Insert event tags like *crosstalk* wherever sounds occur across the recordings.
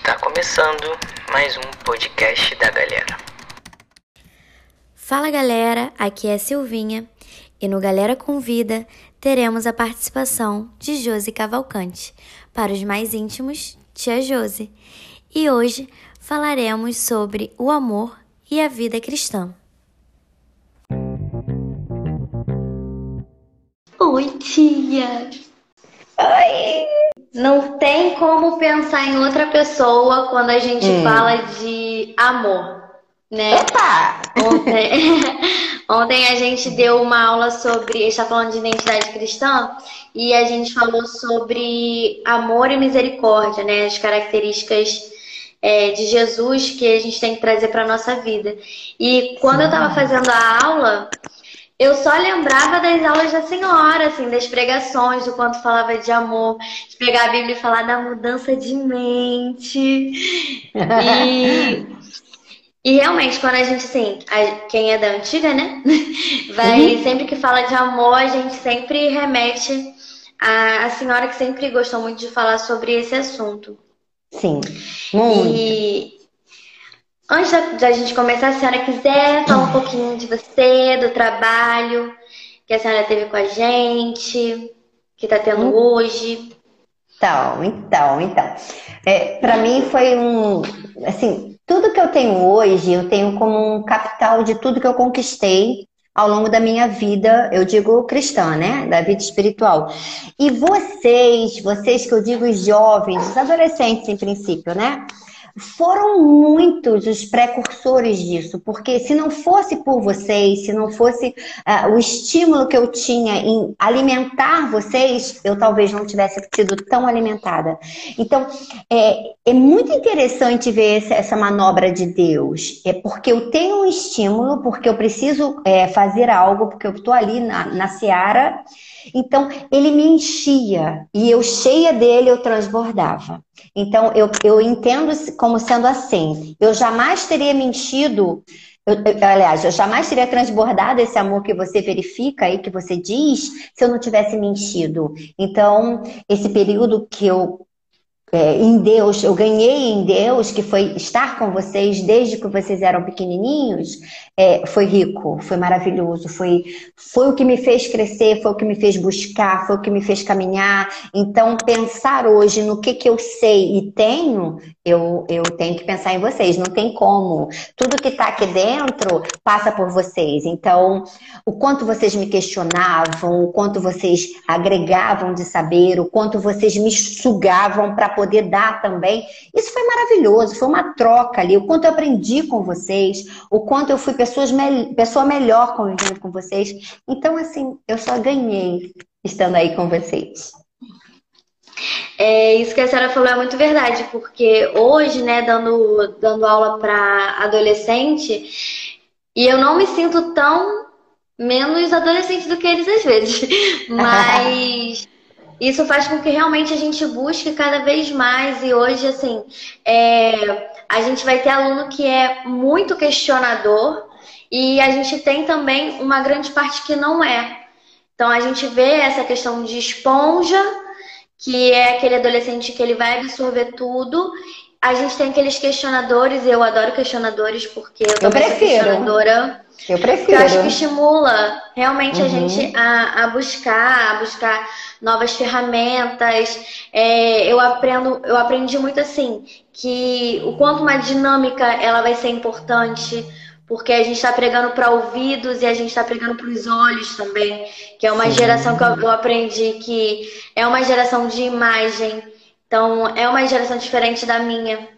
Está começando mais um podcast da galera. Fala galera, aqui é Silvinha e no Galera Convida teremos a participação de Josi Cavalcante. Para os mais íntimos, Tia Josi. E hoje falaremos sobre o amor e a vida cristã. Oi, tia! Oi! Não tem como pensar em outra pessoa quando a gente hum. fala de amor, né? Ontem, *laughs* *laughs* ontem a gente deu uma aula sobre. A gente está falando de identidade cristã e a gente falou sobre amor e misericórdia, né? As características é, de Jesus que a gente tem que trazer para nossa vida. E quando eu estava fazendo a aula, eu só lembrava das aulas da senhora, assim, das pregações, do quanto falava de amor, de pegar a Bíblia e falar da mudança de mente. E, *laughs* e realmente, quando a gente, assim, a, quem é da antiga, né? *laughs* Vai, uhum. sempre que fala de amor, a gente sempre remete à, à senhora que sempre gostou muito de falar sobre esse assunto. Sim. Muito. E Antes da gente começar, se a senhora quiser falar um pouquinho de você, do trabalho que a senhora teve com a gente, que está tendo hum. hoje. Então, então, então. É, para mim foi um, assim, tudo que eu tenho hoje, eu tenho como um capital de tudo que eu conquistei ao longo da minha vida, eu digo cristã, né? Da vida espiritual. E vocês, vocês que eu digo os jovens, os adolescentes em princípio, né? Foram muitos os precursores disso, porque se não fosse por vocês, se não fosse uh, o estímulo que eu tinha em alimentar vocês, eu talvez não tivesse sido tão alimentada. Então, é, é muito interessante ver essa manobra de Deus, é porque eu tenho um estímulo, porque eu preciso é, fazer algo, porque eu estou ali na, na seara então, ele me enchia e eu, cheia dele, eu transbordava. Então, eu, eu entendo como sendo assim: eu jamais teria me enchido. Eu, eu, aliás, eu jamais teria transbordado esse amor que você verifica aí, que você diz, se eu não tivesse me enchido. Então, esse período que eu é, em Deus, eu ganhei em Deus, que foi estar com vocês desde que vocês eram pequenininhos, é, foi rico, foi maravilhoso, foi, foi o que me fez crescer, foi o que me fez buscar, foi o que me fez caminhar. Então, pensar hoje no que, que eu sei e tenho, eu, eu tenho que pensar em vocês, não tem como. Tudo que está aqui dentro passa por vocês. Então, o quanto vocês me questionavam, o quanto vocês agregavam de saber, o quanto vocês me sugavam para poder dar também. Isso foi maravilhoso, foi uma troca ali. O quanto eu aprendi com vocês, o quanto eu fui pessoas me pessoa melhor convivendo com vocês. Então, assim, eu só ganhei estando aí com vocês. É, isso que a senhora falou é muito verdade, porque hoje, né, dando, dando aula para adolescente, e eu não me sinto tão menos adolescente do que eles às vezes, *laughs* mas isso faz com que realmente a gente busque cada vez mais. E hoje, assim, é, a gente vai ter aluno que é muito questionador e a gente tem também uma grande parte que não é. Então a gente vê essa questão de esponja, que é aquele adolescente que ele vai absorver tudo. A gente tem aqueles questionadores, eu adoro questionadores porque eu, eu prefiro. questionadora. Eu prefiro. Eu acho que estimula realmente uhum. a gente a, a buscar, a buscar novas ferramentas. É, eu aprendo, eu aprendi muito assim que o quanto uma dinâmica ela vai ser importante, porque a gente está pregando para ouvidos e a gente está pregando para os olhos também, que é uma Sim. geração que eu aprendi que é uma geração de imagem, então é uma geração diferente da minha.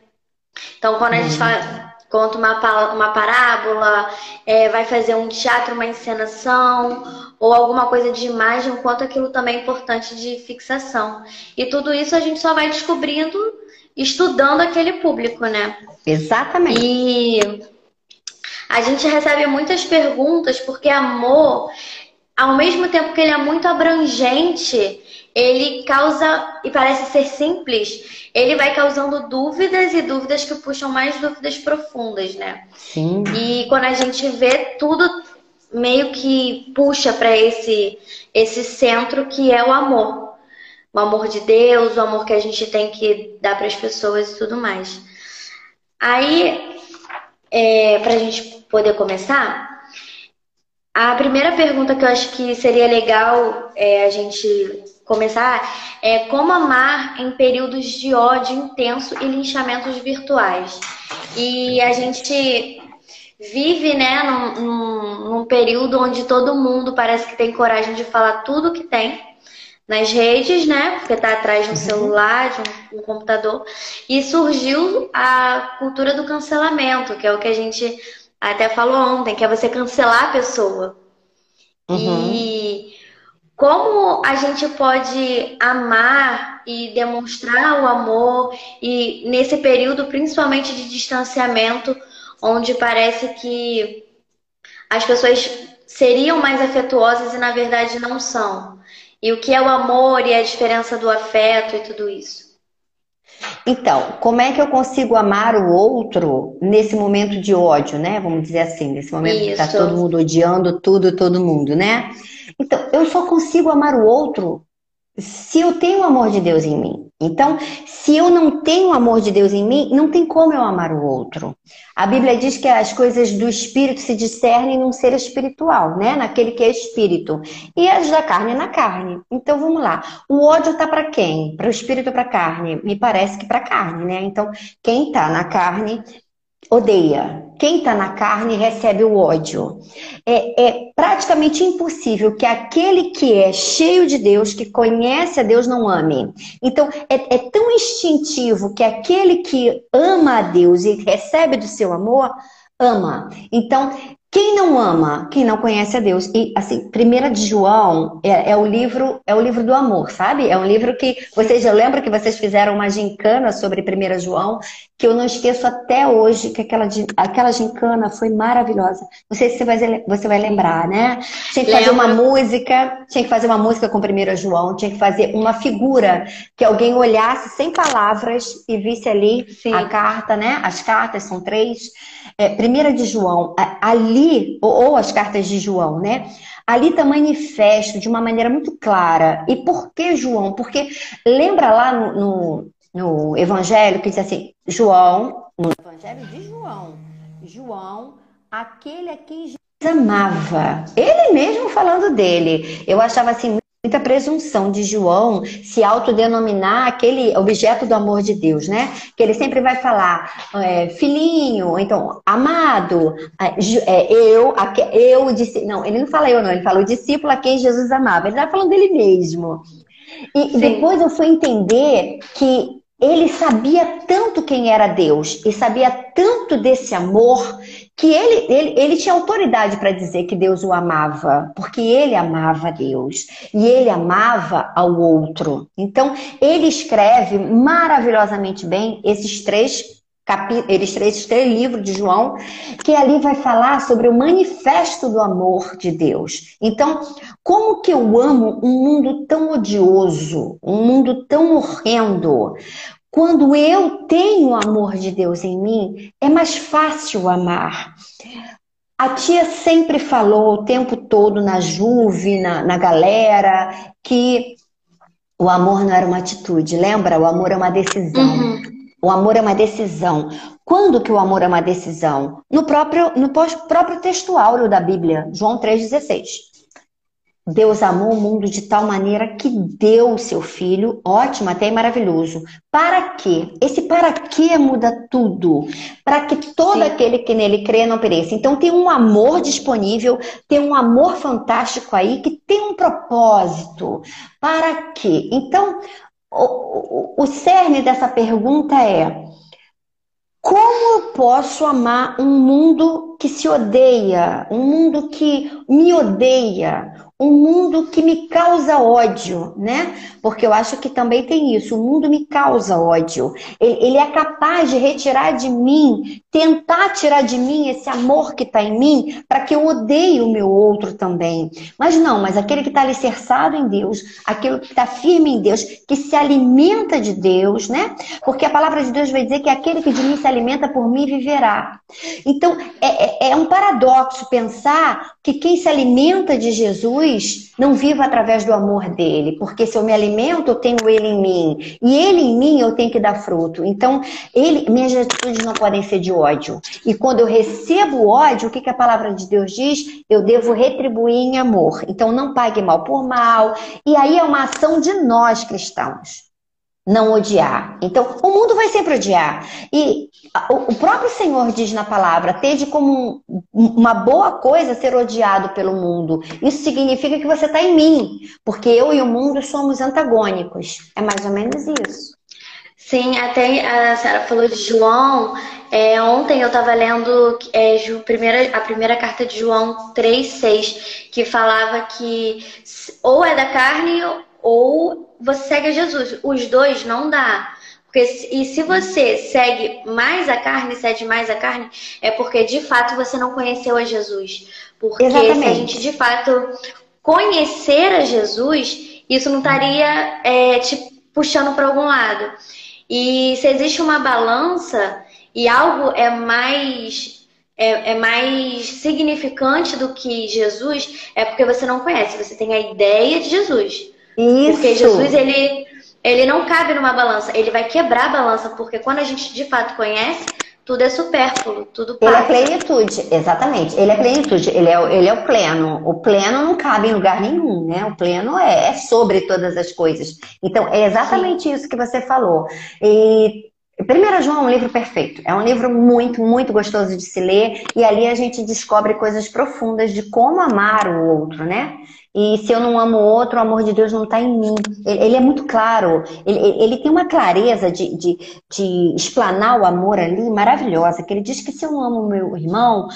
Então quando a gente uhum. fala conta uma, uma parábola, é, vai fazer um teatro, uma encenação, ou alguma coisa de imagem, quanto aquilo também é importante de fixação. E tudo isso a gente só vai descobrindo estudando aquele público, né? Exatamente. E a gente recebe muitas perguntas porque amor, ao mesmo tempo que ele é muito abrangente, ele causa, e parece ser simples, ele vai causando dúvidas e dúvidas que puxam mais dúvidas profundas, né? Sim. E quando a gente vê tudo meio que puxa para esse esse centro que é o amor. o amor de Deus, o amor que a gente tem que dar para as pessoas e tudo mais. Aí, é, para a gente poder começar, a primeira pergunta que eu acho que seria legal é, a gente começar é como amar em períodos de ódio intenso e linchamentos virtuais. E a gente vive, né, num, num, num, período onde todo mundo parece que tem coragem de falar tudo que tem nas redes, né, porque tá atrás de um uhum. celular, de um, um computador, e surgiu a cultura do cancelamento, que é o que a gente até falou ontem, que é você cancelar a pessoa. Uhum. E como a gente pode amar e demonstrar o amor e nesse período principalmente de distanciamento onde parece que as pessoas seriam mais afetuosas e na verdade não são. E o que é o amor e a diferença do afeto e tudo isso. Então, como é que eu consigo amar o outro nesse momento de ódio, né? Vamos dizer assim, nesse momento Isso. que tá todo mundo odiando tudo, todo mundo, né? Então, eu só consigo amar o outro se eu tenho o amor de Deus em mim. Então, se eu não tenho o amor de Deus em mim, não tem como eu amar o outro. A Bíblia diz que as coisas do espírito se discernem num ser espiritual, né? Naquele que é espírito. E as da carne na carne. Então, vamos lá. O ódio tá para quem? Para o espírito ou para a carne? Me parece que para carne, né? Então, quem tá na carne odeia. Quem está na carne recebe o ódio. É, é, praticamente impossível que aquele que é cheio de Deus, que conhece a Deus, não ame. Então, é, é tão instintivo que aquele que ama a Deus e recebe do seu amor, ama. Então, quem não ama, quem não conhece a Deus. E assim, primeira de João é, é, o livro, é o livro do amor, sabe? É um livro que vocês eu lembro que vocês fizeram uma gincana sobre primeira João, que eu não esqueço até hoje que aquela aquela gincana foi maravilhosa. Não sei se você vai, você vai lembrar, né? Tinha que fazer uma música, tinha que fazer uma música com primeira João, tinha que fazer uma figura que alguém olhasse sem palavras e visse ali Sim. a carta, né? As cartas são três é, primeira de João, ali, ou, ou as cartas de João, né? Ali está manifesto de uma maneira muito clara. E por que João? Porque lembra lá no, no, no Evangelho que diz assim, João, no Evangelho de João, João, aquele a quem Jesus amava. Ele mesmo falando dele. Eu achava assim muita presunção de João se autodenominar aquele objeto do amor de Deus, né? Que ele sempre vai falar, é, filhinho, então, amado, é, eu, eu, disse, não, ele não fala eu não, ele fala o discípulo a quem Jesus amava. Ele está falando dele mesmo. E Sim. depois eu fui entender que ele sabia tanto quem era Deus e sabia tanto desse amor que ele, ele, ele tinha autoridade para dizer que Deus o amava, porque ele amava Deus e ele amava ao outro. Então, ele escreve maravilhosamente bem esses três capítulos, esses três livros de João, que ali vai falar sobre o manifesto do amor de Deus. Então, como que eu amo um mundo tão odioso, um mundo tão horrendo? Quando eu tenho o amor de Deus em mim, é mais fácil amar. A tia sempre falou o tempo todo na Juve, na, na galera, que o amor não era uma atitude, lembra? O amor é uma decisão. Uhum. O amor é uma decisão. Quando que o amor é uma decisão? No próprio, no próprio texto áureo da Bíblia, João 3,16. Deus amou o mundo de tal maneira que deu o seu filho, ótimo, até maravilhoso. Para quê? Esse para quê muda tudo. Para que todo Sim. aquele que nele crê não pereça. Então tem um amor disponível, tem um amor fantástico aí que tem um propósito. Para quê? Então, o, o, o cerne dessa pergunta é: como eu posso amar um mundo que se odeia, um mundo que me odeia, um mundo que me causa ódio, né? Porque eu acho que também tem isso. O mundo me causa ódio. Ele, é capaz de retirar de mim, tentar tirar de mim esse amor que está em mim, para que eu odeie o meu outro também. Mas não, mas aquele que está alicerçado em Deus, aquele que está firme em Deus, que se alimenta de Deus, né? Porque a palavra de Deus vai dizer que aquele que de mim se alimenta por mim viverá. Então, é, é, é um paradoxo pensar que quem se alimenta de Jesus Não vivo através do amor dele, porque se eu me alimento, eu tenho ele em mim, e ele em mim eu tenho que dar fruto. Então, ele, minhas atitudes não podem ser de ódio. E quando eu recebo ódio, o que, que a palavra de Deus diz? Eu devo retribuir em amor. Então, não pague mal por mal. E aí é uma ação de nós cristãos não odiar. Então, o mundo vai sempre odiar. E o próprio Senhor diz na palavra: tende como uma boa coisa ser odiado pelo mundo. Isso significa que você está em mim, porque eu e o mundo somos antagônicos. É mais ou menos isso. Sim, até a Sara falou de João. É, ontem eu estava lendo é, primeira, a primeira carta de João 3,6, que falava que ou é da carne ou você segue a Jesus. Os dois não dá. Porque, e se você segue mais a carne, cede mais a carne, é porque de fato você não conheceu a Jesus. Porque Exatamente. se a gente de fato conhecer a Jesus, isso não estaria é, te puxando para algum lado. E se existe uma balança e algo é mais é, é, mais significante do que Jesus, é porque você não conhece, você tem a ideia de Jesus. Isso. Porque Jesus, ele, ele não cabe numa balança, ele vai quebrar a balança, porque quando a gente de fato conhece, tudo é supérfluo, tudo passa. Ele é plenitude, exatamente. Ele é plenitude, ele é, ele é o pleno. O pleno não cabe em lugar nenhum, né? O pleno é, é sobre todas as coisas. Então, é exatamente Sim. isso que você falou. E 1 João é um livro perfeito. É um livro muito, muito gostoso de se ler. E ali a gente descobre coisas profundas de como amar o outro, né? E se eu não amo o outro, o amor de Deus não está em mim. Ele, é muito claro. Ele, ele tem uma clareza de, de, de, explanar o amor ali maravilhosa. Que ele diz que se eu não amo meu irmão,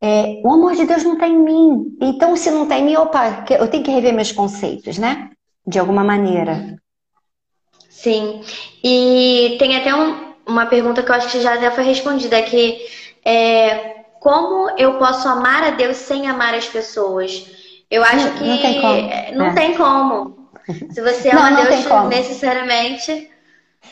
é, o amor de Deus não está em mim. Então, se não está em mim, opa, eu tenho que rever meus conceitos, né? De alguma maneira. Sim. E tem até um, uma pergunta que eu acho que já até foi respondida, que é como eu posso amar a Deus sem amar as pessoas? Eu acho não, que não tem como. Não é. tem como. *laughs* Se você ama não, Deus necessariamente,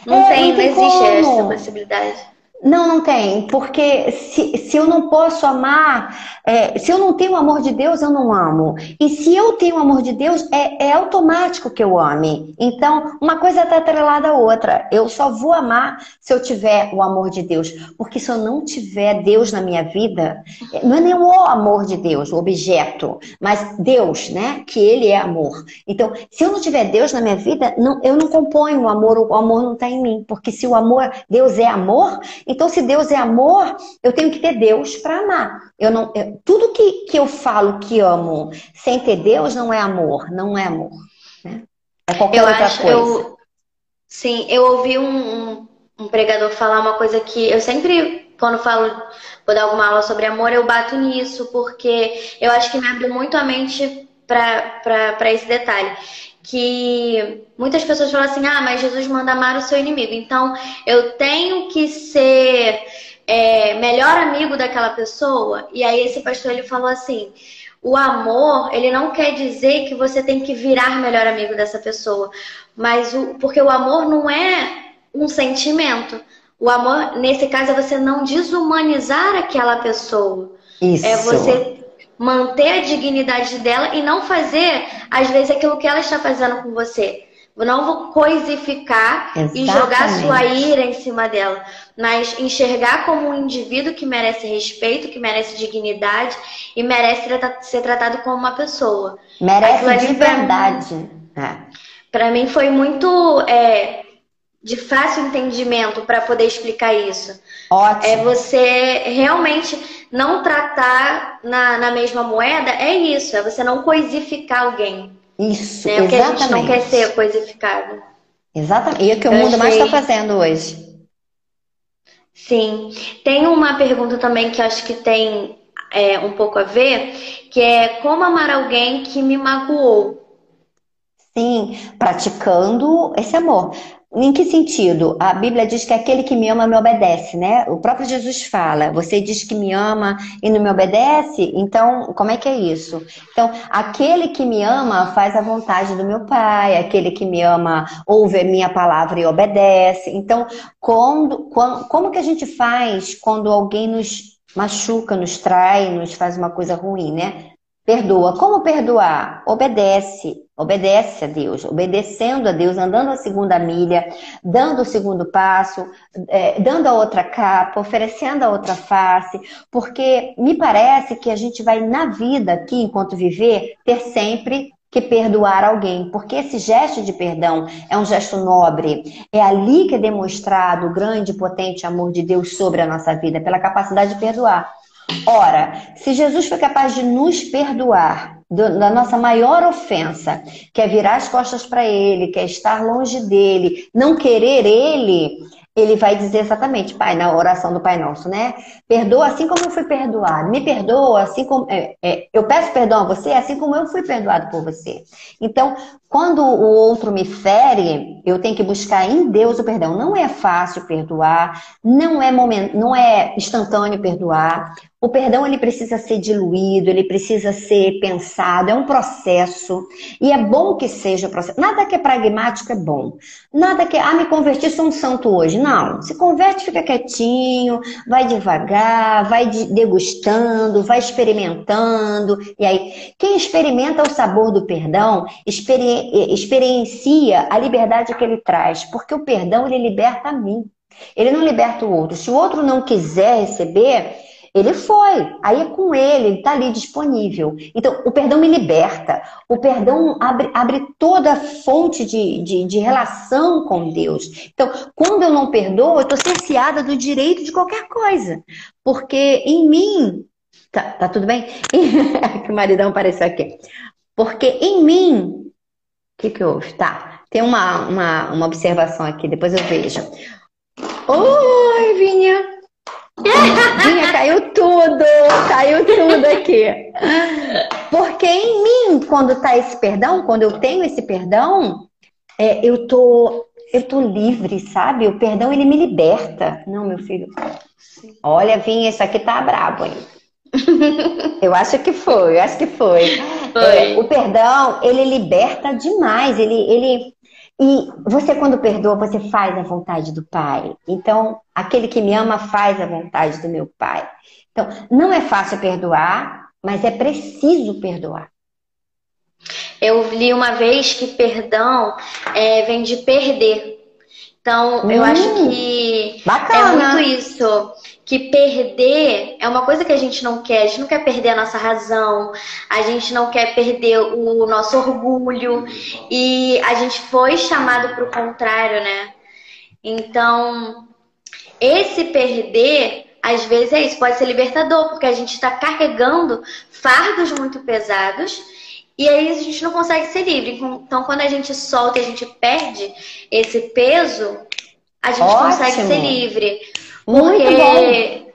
não, é, tem, não, tem não existe como. essa possibilidade. Não, não tem, porque se, se eu não posso amar, é, se eu não tenho o amor de Deus, eu não amo. E se eu tenho o amor de Deus, é, é automático que eu ame. Então, uma coisa está atrelada à outra. Eu só vou amar se eu tiver o amor de Deus. Porque se eu não tiver Deus na minha vida, não é nem o amor de Deus, o objeto, mas Deus, né? Que Ele é amor. Então, se eu não tiver Deus na minha vida, não, eu não componho o amor, o amor não está em mim. Porque se o amor, Deus é amor, então, se Deus é amor, eu tenho que ter Deus para amar. Eu não, eu, tudo que, que eu falo que amo sem ter Deus não é amor, não é amor. Né? É qualquer eu outra acho, coisa. Eu, sim, eu ouvi um, um, um pregador falar uma coisa que eu sempre, quando falo, vou dar alguma aula sobre amor, eu bato nisso, porque eu acho que me abriu muito a mente para esse detalhe que muitas pessoas falam assim: ah, mas Jesus manda amar o seu inimigo. Então eu tenho que ser é, melhor amigo daquela pessoa. E aí esse pastor ele falou assim: o amor ele não quer dizer que você tem que virar melhor amigo dessa pessoa, mas o, porque o amor não é um sentimento. O amor, nesse caso, é você não desumanizar aquela pessoa. Isso. É você manter a dignidade dela e não fazer, às vezes, aquilo que ela está fazendo com você. Não vou coisificar Exatamente. e jogar sua ira em cima dela, mas enxergar como um indivíduo que merece respeito, que merece dignidade e merece ser tratado como uma pessoa. Merece de verdade. Para mim foi muito é, de fácil entendimento para poder explicar isso. Ótimo. É você realmente não tratar na, na mesma moeda, é isso, é você não coisificar alguém. Isso, né? Porque a gente não quer ser coisificado. Exatamente. E é o que o mundo mais está fazendo hoje. Sim. Tem uma pergunta também que acho que tem é, um pouco a ver, que é como amar alguém que me magoou. Sim, praticando esse amor. Em que sentido? A Bíblia diz que aquele que me ama me obedece, né? O próprio Jesus fala: você diz que me ama e não me obedece? Então, como é que é isso? Então, aquele que me ama faz a vontade do meu Pai, aquele que me ama ouve a minha palavra e obedece. Então, quando, quando, como que a gente faz quando alguém nos machuca, nos trai, nos faz uma coisa ruim, né? perdoa. Como perdoar? Obedece. Obedece a Deus, obedecendo a Deus, andando a segunda milha, dando o segundo passo, é, dando a outra capa, oferecendo a outra face, porque me parece que a gente vai na vida aqui, enquanto viver, ter sempre que perdoar alguém, porque esse gesto de perdão é um gesto nobre. É ali que é demonstrado o grande e potente amor de Deus sobre a nossa vida, pela capacidade de perdoar. Ora, se Jesus foi capaz de nos perdoar da nossa maior ofensa, que é virar as costas para Ele, que é estar longe dele, não querer Ele, ele vai dizer exatamente, Pai, na oração do Pai Nosso, né? Perdoa assim como eu fui perdoado. Me perdoa assim como. É, é, eu peço perdão a você assim como eu fui perdoado por você. Então, quando o outro me fere, eu tenho que buscar em Deus o perdão. Não é fácil perdoar, não é, momento, não é instantâneo perdoar. O perdão ele precisa ser diluído, ele precisa ser pensado, é um processo. E é bom que seja processo. Nada que é pragmático é bom. Nada que, ah, me converti, sou um santo hoje. Não. Se converte, fica quietinho, vai devagar, vai degustando, vai experimentando. E aí, quem experimenta o sabor do perdão, experiencia a liberdade que ele traz. Porque o perdão, ele liberta a mim. Ele não liberta o outro. Se o outro não quiser receber, ele foi, aí é com ele, ele está ali disponível. Então, o perdão me liberta. O perdão abre, abre toda a fonte de, de, de relação com Deus. Então, quando eu não perdoo, eu estou cerceada do direito de qualquer coisa. Porque em mim. Tá, tá tudo bem? *laughs* que o maridão apareceu aqui. Porque em mim. O que, que houve? Tá. Tem uma, uma, uma observação aqui, depois eu vejo. Oi, Vinha! Vinha, caiu tudo, caiu tudo aqui. Porque em mim, quando tá esse perdão, quando eu tenho esse perdão, é, eu tô eu tô livre, sabe? O perdão ele me liberta. Não, meu filho. Olha, Vinha, isso aqui tá brabo, hein? *laughs* eu acho que foi, eu acho que foi. foi. É, o perdão, ele liberta demais. Ele, ele, e você, quando perdoa, você faz a vontade do Pai. Então, aquele que me ama faz a vontade do meu Pai. Então, não é fácil perdoar, mas é preciso perdoar. Eu li uma vez que perdão é, vem de perder. Então, hum, eu acho que bacana. é muito isso que perder é uma coisa que a gente não quer. A gente não quer perder a nossa razão, a gente não quer perder o nosso orgulho. E a gente foi chamado para o contrário, né? Então, esse perder, às vezes é isso, pode ser libertador, porque a gente está carregando fardos muito pesados. E aí a gente não consegue ser livre. Então, quando a gente solta e a gente perde esse peso, a gente Ótimo. consegue ser livre. Porque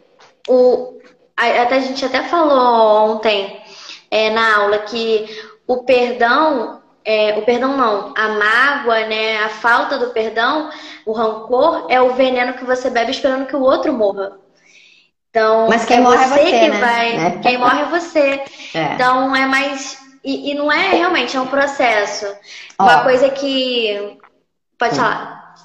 o, até a gente até falou ontem é, na aula que o perdão, é, o perdão não, a mágoa, né, a falta do perdão, o rancor é o veneno que você bebe esperando que o outro morra. Então, Mas quem é morre você é você, que né? vai. Né? Quem morre é você. É. Então é mais. E, e, não é realmente, é um processo. Uma coisa que. Pode falar.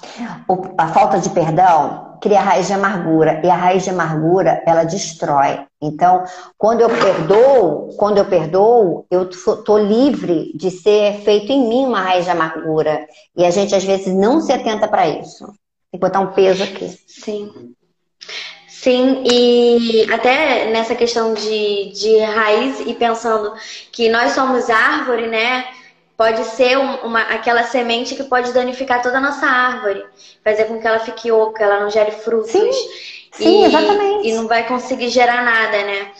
A falta de perdão cria raiz de amargura e a raiz de amargura ela destrói. Então, quando eu perdoo, quando eu perdoo, eu tô livre de ser feito em mim uma raiz de amargura. E a gente às vezes não se atenta para isso. Tem que botar um peso aqui. Sim. Sim, e até nessa questão de, de raiz e pensando que nós somos árvore, né? Pode ser uma, aquela semente que pode danificar toda a nossa árvore, fazer com que ela fique oca, ela não gere frutos. Sim, sim e, exatamente. E não vai conseguir gerar nada, né?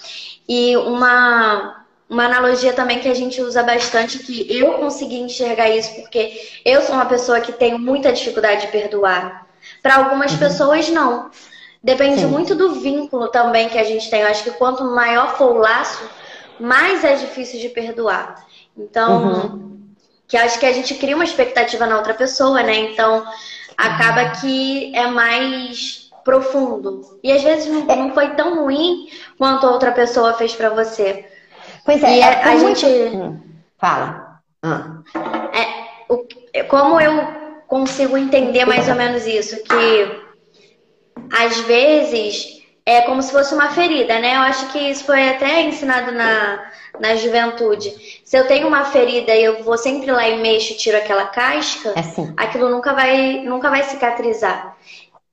E uma, uma analogia também que a gente usa bastante, que eu consegui enxergar isso, porque eu sou uma pessoa que tenho muita dificuldade de perdoar. Para algumas uhum. pessoas, não. Depende Sim. muito do vínculo também que a gente tem. Eu acho que quanto maior for o laço, mais é difícil de perdoar. Então, uhum que acho que a gente cria uma expectativa na outra pessoa, né? Então acaba que é mais profundo. E às vezes não, não foi tão ruim quanto a outra pessoa fez para você. Pois é, e é a, muito... gente. Hum, fala. Hum. É, o, como eu consigo entender mais ou menos isso? Que às vezes é como se fosse uma ferida, né? Eu acho que isso foi até ensinado na, na juventude. Se eu tenho uma ferida e eu vou sempre lá e mexo e tiro aquela casca, É assim. aquilo nunca vai, nunca vai cicatrizar.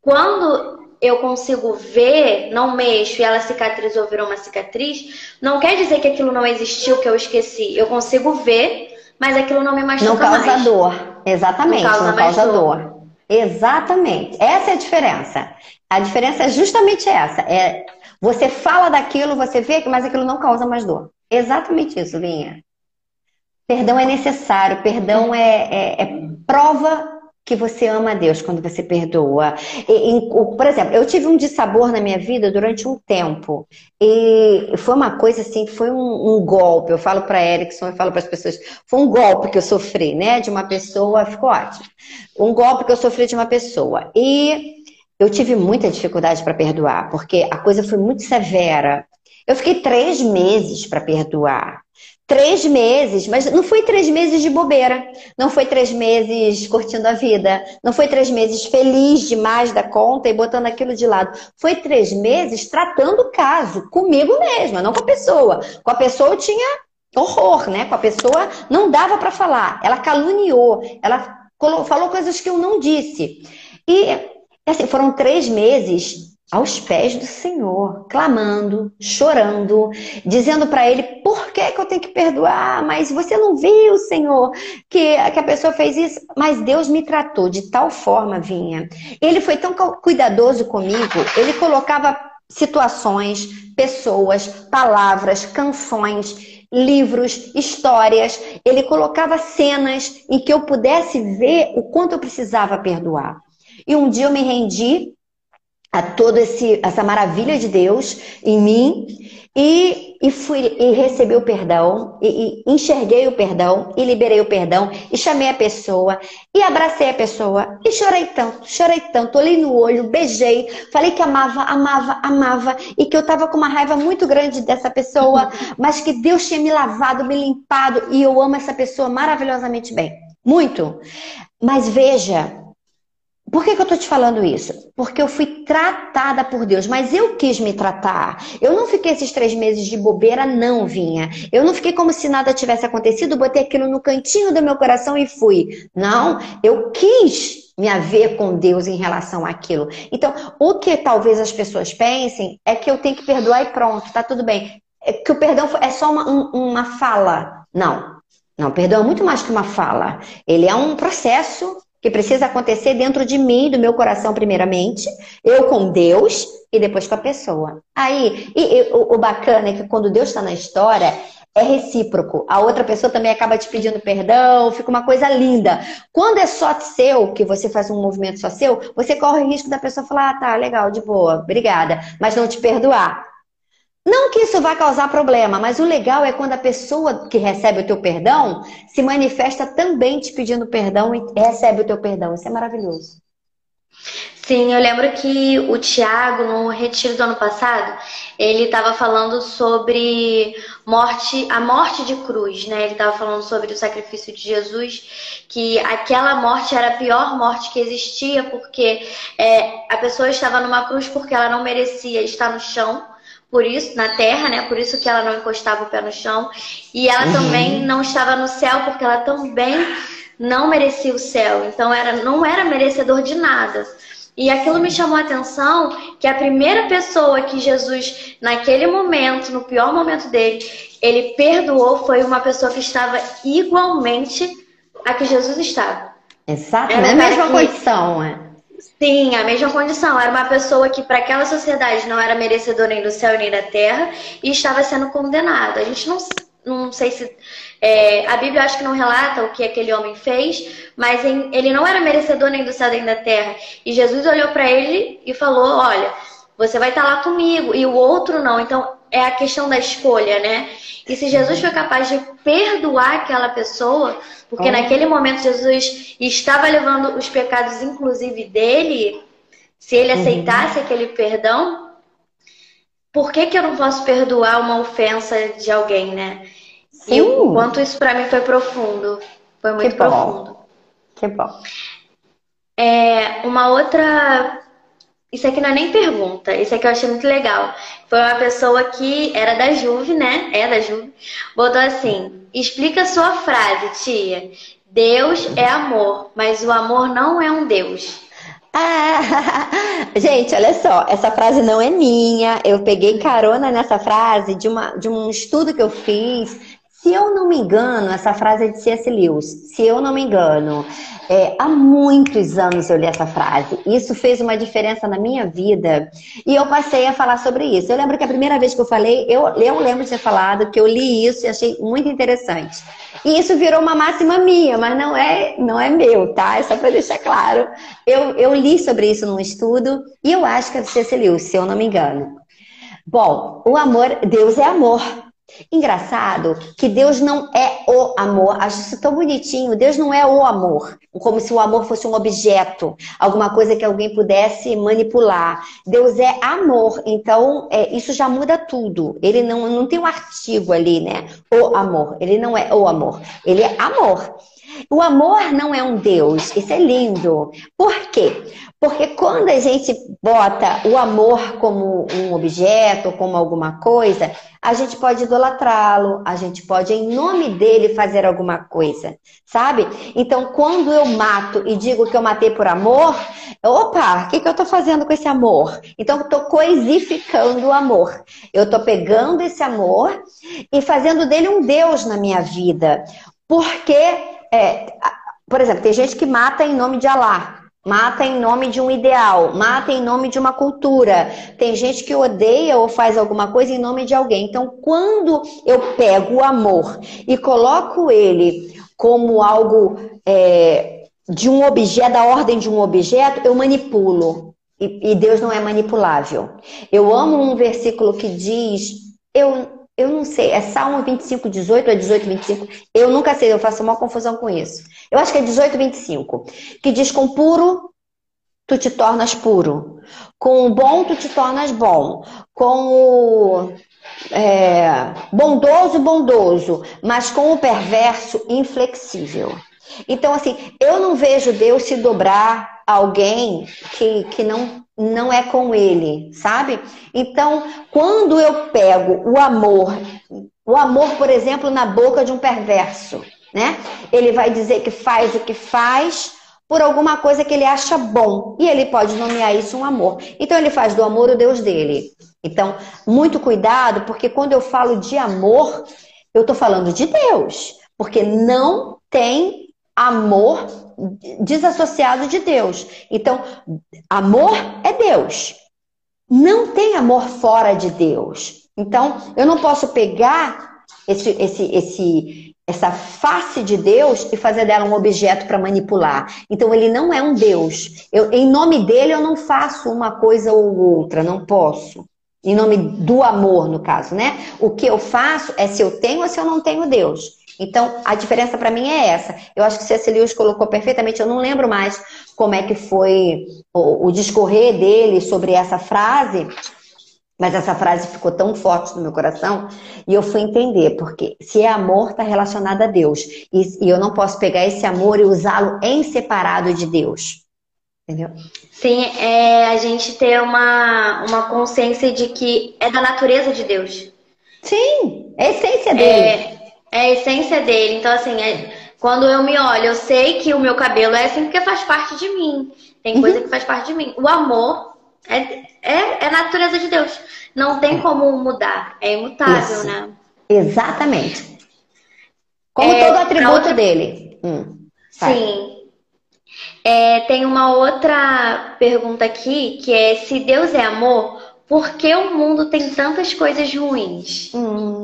Quando eu consigo ver, não mexo e ela cicatrizou, virou uma cicatriz, não quer dizer que aquilo não existiu, que eu esqueci. Eu consigo ver, mas aquilo não me machuca Não causa mais. dor. Exatamente, Não não causa causa, mais dor. dor. Exatamente. Essa é a diferença. A diferença é justamente essa. É você fala daquilo, você vê, mas aquilo não causa mais dor. Exatamente isso, Linha. Perdão é necessário, perdão é, é- é prova que você ama a Deus quando você perdoa. E- por exemplo, eu tive um dissabor na minha vida durante um tempo. E foi uma coisa assim, foi um, um golpe. Eu falo para Erickson, eu falo para as pessoas, foi um golpe que eu sofri, né? De uma pessoa, ficou ótimo. Um golpe que eu sofri de uma pessoa. E eu tive muita dificuldade para perdoar, porque a coisa foi muito severa. Eu fiquei três meses para perdoar. Três meses, mas não foi três meses de bobeira. Não foi três meses curtindo a vida. Não foi três meses feliz demais da conta e botando aquilo de lado. Foi três meses tratando o caso comigo mesma, não com a pessoa. Com a pessoa eu tinha horror, né? Com a pessoa não dava para falar. Ela caluniou, ela falou coisas que eu não disse. E assim, foram três meses aos pés do Senhor, clamando, chorando, dizendo para Ele por que, que eu tenho que perdoar, mas você não viu, Senhor, que, que a pessoa fez isso, mas Deus me tratou de tal forma, Vinha. Ele foi tão cu- cuidadoso comigo, ele colocava situações, pessoas, palavras, canções, livros, histórias, ele colocava cenas em que eu pudesse ver o quanto eu precisava perdoar. E um dia eu me rendi a toda essa maravilha de Deus em mim e, e fui e recebi o perdão e, e enxerguei o perdão e liberei o perdão e chamei a pessoa e abracei a pessoa e chorei tanto, chorei tanto, olhei no olho, beijei, falei que amava, amava, amava e que eu tava com uma raiva muito grande dessa pessoa, *laughs* mas que Deus tinha me lavado, me limpado e eu amo essa pessoa maravilhosamente bem, muito. Mas veja, por que, que eu tô te falando isso? Porque eu fui tratada por Deus, mas eu quis me tratar. Eu não fiquei esses três meses de bobeira, não, Vinha. Eu não fiquei como se nada tivesse acontecido, botei aquilo no cantinho do meu coração e fui. Não, eu quis me haver com Deus em relação àquilo. Então, o que talvez as pessoas pensem é que eu tenho que perdoar e pronto, tá tudo bem. É que o perdão é só uma, um- uma fala. Não. Não, perdão é muito mais que uma fala. Ele é um processo que precisa acontecer dentro de mim, do meu coração, primeiramente, eu com Deus e depois com a pessoa. Aí, e, e o, o bacana é que quando Deus está na história, é recíproco. A outra pessoa também acaba te pedindo perdão, fica uma coisa linda. Quando é só seu, que você faz um movimento só seu, você corre o risco da pessoa falar: ah, tá, legal, de boa, obrigada, mas não te perdoar. Não que isso vá causar problema, mas o legal é quando a pessoa que recebe o teu perdão se manifesta também te pedindo perdão e recebe o teu perdão. Isso é maravilhoso. Sim, eu lembro que o Tiago, no retiro do ano passado, ele estava falando sobre morte, a morte de cruz, né? Ele estava falando sobre o sacrifício de Jesus, que aquela morte era a pior morte que existia, porque é, a pessoa estava numa cruz porque ela não merecia estar no chão, por isso, na terra, né? Por isso que ela não encostava o pé no chão. E ela Uhum. também não estava no céu, porque ela também não merecia o céu. Então era, não era merecedor de nada. E aquilo me chamou a atenção que a primeira pessoa que Jesus, naquele momento, no pior momento dele, ele perdoou foi uma pessoa que estava igualmente a que Jesus estava. Exato, na mesma que- condição. É. Sim, a mesma condição. Era uma pessoa que, para aquela sociedade, não era merecedor nem do céu nem da terra e estava sendo condenado. A gente não, não sei se. é, a Bíblia acho que não relata o que aquele homem fez, mas ele não era merecedor nem do céu nem da terra. E Jesus olhou para ele e falou: Olha, você vai estar lá comigo e o outro não. Então é a questão da escolha, né? E se Jesus foi capaz de perdoar aquela pessoa, porque naquele momento Jesus estava levando os pecados, inclusive dele, se ele Uhum. aceitasse aquele perdão, por que, que eu não posso perdoar uma ofensa de alguém, né? E Sim. o quanto isso pra mim foi profundo. Foi muito bom. profundo. Que bom. É, uma outra isso aqui não é nem pergunta, isso aqui eu achei muito legal. Foi uma pessoa que era da Juve, né? É da Juve. Botou assim: explica sua frase, tia. Deus é amor, mas o amor não é um Deus. Ah, *laughs* gente, olha só, essa frase não é minha. Eu peguei carona nessa frase de, uma, de um estudo que eu fiz se eu não me engano, essa frase é de C.S. Lewis. Se eu não me engano, é, há muitos anos eu li essa frase. Isso fez uma diferença na minha vida e eu passei a falar sobre isso. Eu lembro que a primeira vez que eu falei, eu, eu lembro de ter falado que eu li isso e achei muito interessante. E isso virou uma máxima minha, mas não é, não é meu, tá? É só para deixar claro. Eu, eu li sobre isso num estudo e eu acho que é de C.S. Lewis, se eu não me engano. Bom, o amor, Deus é amor. Engraçado que Deus não é o amor. Acho isso tão bonitinho. Deus não é o amor. Como se o amor fosse um objeto, alguma coisa que alguém pudesse manipular. Deus é amor. Então, é, isso já muda tudo. Ele não, não tem um artigo ali, né? O amor. Ele não é o amor. Ele é amor. O amor não é um Deus. Isso é lindo. Por quê? Porque quando a gente bota o amor como um objeto, como alguma coisa, a gente pode idolatrá-lo, a gente pode, em nome dele, fazer alguma coisa, sabe? Então, quando eu mato e digo que eu matei por amor, opa, o que, que eu estou fazendo com esse amor? Então, eu estou coisificando o amor. Eu estou pegando esse amor e fazendo dele um Deus na minha vida. Porque, é, por exemplo, tem gente que mata em nome de Alá. Mata em nome de um ideal, mata em nome de uma cultura. Tem gente que odeia ou faz alguma coisa em nome de alguém. Então, quando eu pego o amor e coloco ele como algo é, de um objeto, da ordem de um objeto, eu manipulo. E, e Deus não é manipulável. Eu amo um versículo que diz: eu, eu não sei, é Salmo 25, 18 ou é 18, 25? Eu nunca sei, eu faço uma confusão com isso. Eu acho que é 18, 25. Que diz: com puro tu te tornas puro. Com o bom tu te tornas bom. Com o é, bondoso, bondoso. Mas com o perverso, inflexível. Então, assim, eu não vejo Deus se dobrar alguém que, que não não é com ele, sabe? Então, quando eu pego o amor, o amor, por exemplo, na boca de um perverso, né? Ele vai dizer que faz o que faz por alguma coisa que ele acha bom. E ele pode nomear isso um amor. Então, ele faz do amor o Deus dele. Então, muito cuidado, porque quando eu falo de amor, eu estou falando de Deus. Porque não tem amor desassociado de Deus. Então, amor é Deus. Não tem amor fora de Deus. Então, eu não posso pegar esse, esse, esse, essa face de Deus e fazer dela um objeto para manipular. Então, ele não é um Deus. Eu, em nome dele, eu não faço uma coisa ou outra, não posso. Em nome do amor, no caso, né? O que eu faço é se eu tenho ou se eu não tenho Deus. Então, a diferença para mim é essa. Eu acho que o C.S. Lewis colocou perfeitamente, eu não lembro mais como é que foi o, o discorrer dele sobre essa frase, mas essa frase ficou tão forte no meu coração e eu fui entender, porque se é amor, está relacionado a Deus. E, e eu não posso pegar esse amor e usá-lo em separado de Deus. Entendeu? Sim, é a gente ter uma, uma consciência de que é da natureza de Deus. Sim, é a essência dele. É, é a essência dele. Então, assim, é, quando eu me olho, eu sei que o meu cabelo é assim porque faz parte de mim. Tem coisa uhum. que faz parte de mim. O amor é, é, é natureza de Deus. Não tem como mudar. É imutável, Isso. né? Exatamente. Como é, todo atributo outra... dele. Hum, Sim. É, tem uma outra pergunta aqui que é se Deus é amor, por que o mundo tem tantas coisas ruins? Hum,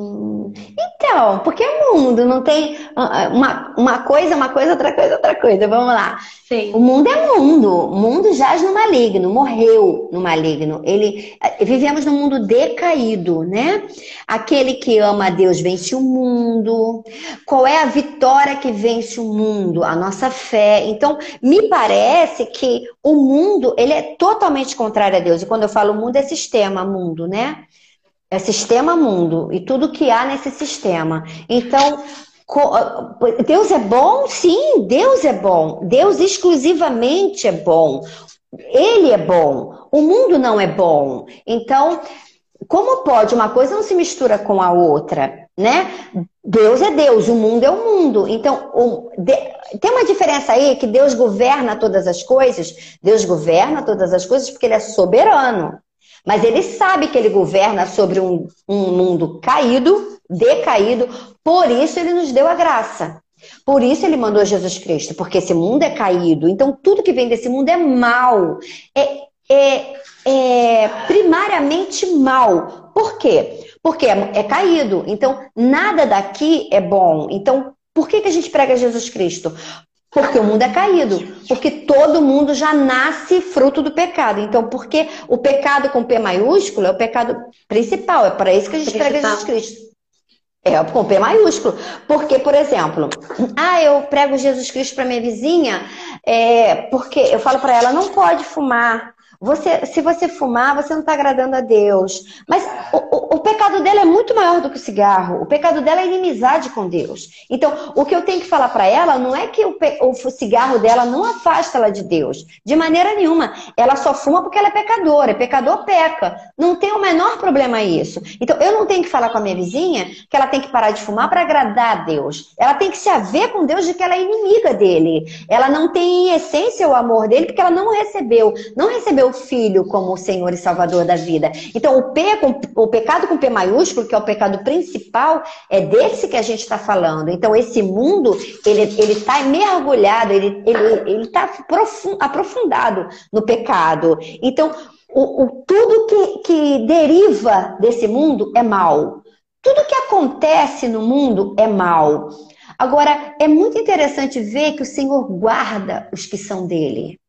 então, porque é mundo, não tem ah, ah, uma, uma coisa, uma coisa, outra coisa, outra coisa. Vamos lá. Sim. O mundo é mundo. O mundo jaz no maligno, morreu no maligno. Ele, eh, vivemos num mundo decaído, né? Aquele que ama a Deus vence o mundo. Qual é a vitória que vence o mundo? A nossa fé. Então, me parece que o mundo, ele é totalmente contrário a Deus. E quando eu falo mundo, é sistema mundo, né? É sistema mundo e tudo que há nesse sistema. Então, Deus é bom? Sim, Deus é bom. Deus exclusivamente é bom. Ele é bom. o mundo não é bom. Então, como pode uma coisa não se mistura com a outra, né? Deus é Deus, o mundo é o mundo. Então, o, de, tem uma diferença aí que Deus governa todas as coisas. Deus governa todas as coisas porque ele é soberano. Mas ele sabe que ele governa sobre um, um mundo caído, decaído, por isso ele nos deu a graça. Por isso ele mandou Jesus Cristo, porque esse mundo é caído. Então tudo que vem desse mundo é mal. É, é, é primariamente mal. Por quê? Porque é, é, caído. Então nada daqui é bom. Então por que, que a gente prega Jesus Cristo? Porque o mundo é caído. Porque todo mundo já nasce fruto do pecado. Então, porque o pecado com P maiúsculo é o pecado principal. É para isso que a gente prega Jesus Cristo. É, com P maiúsculo. Porque, por exemplo, ah, eu prego Jesus Cristo para minha vizinha, é, porque eu falo para ela, não pode fumar. Você, se você fumar, você não está agradando a Deus. Mas o, o, o, pecado dela é muito maior do que o cigarro. O pecado dela é inimizade com Deus. Então, o que eu tenho que falar para ela não é que o, o, cigarro dela não afasta ela de Deus. De maneira nenhuma. Ela só fuma porque ela é pecadora. É pecador peca. Não tem o menor problema isso. Então, eu não tenho que falar com a minha vizinha que ela tem que parar de fumar para agradar a Deus. Ela tem que se haver com Deus de que ela é inimiga dele. Ela não tem em essência o amor dele porque ela não recebeu. Não recebeu Filho como o Senhor e Salvador da vida. Então, o, P, o pecado com P maiúsculo, que é o pecado principal, é desse que a gente está falando. Então, esse mundo, ele está mergulhado, ele está aprofundado no pecado. Então, o, o, tudo que, que deriva desse mundo é mal. Tudo que acontece no mundo é mal. Agora, é muito interessante ver que o Senhor guarda os que são dele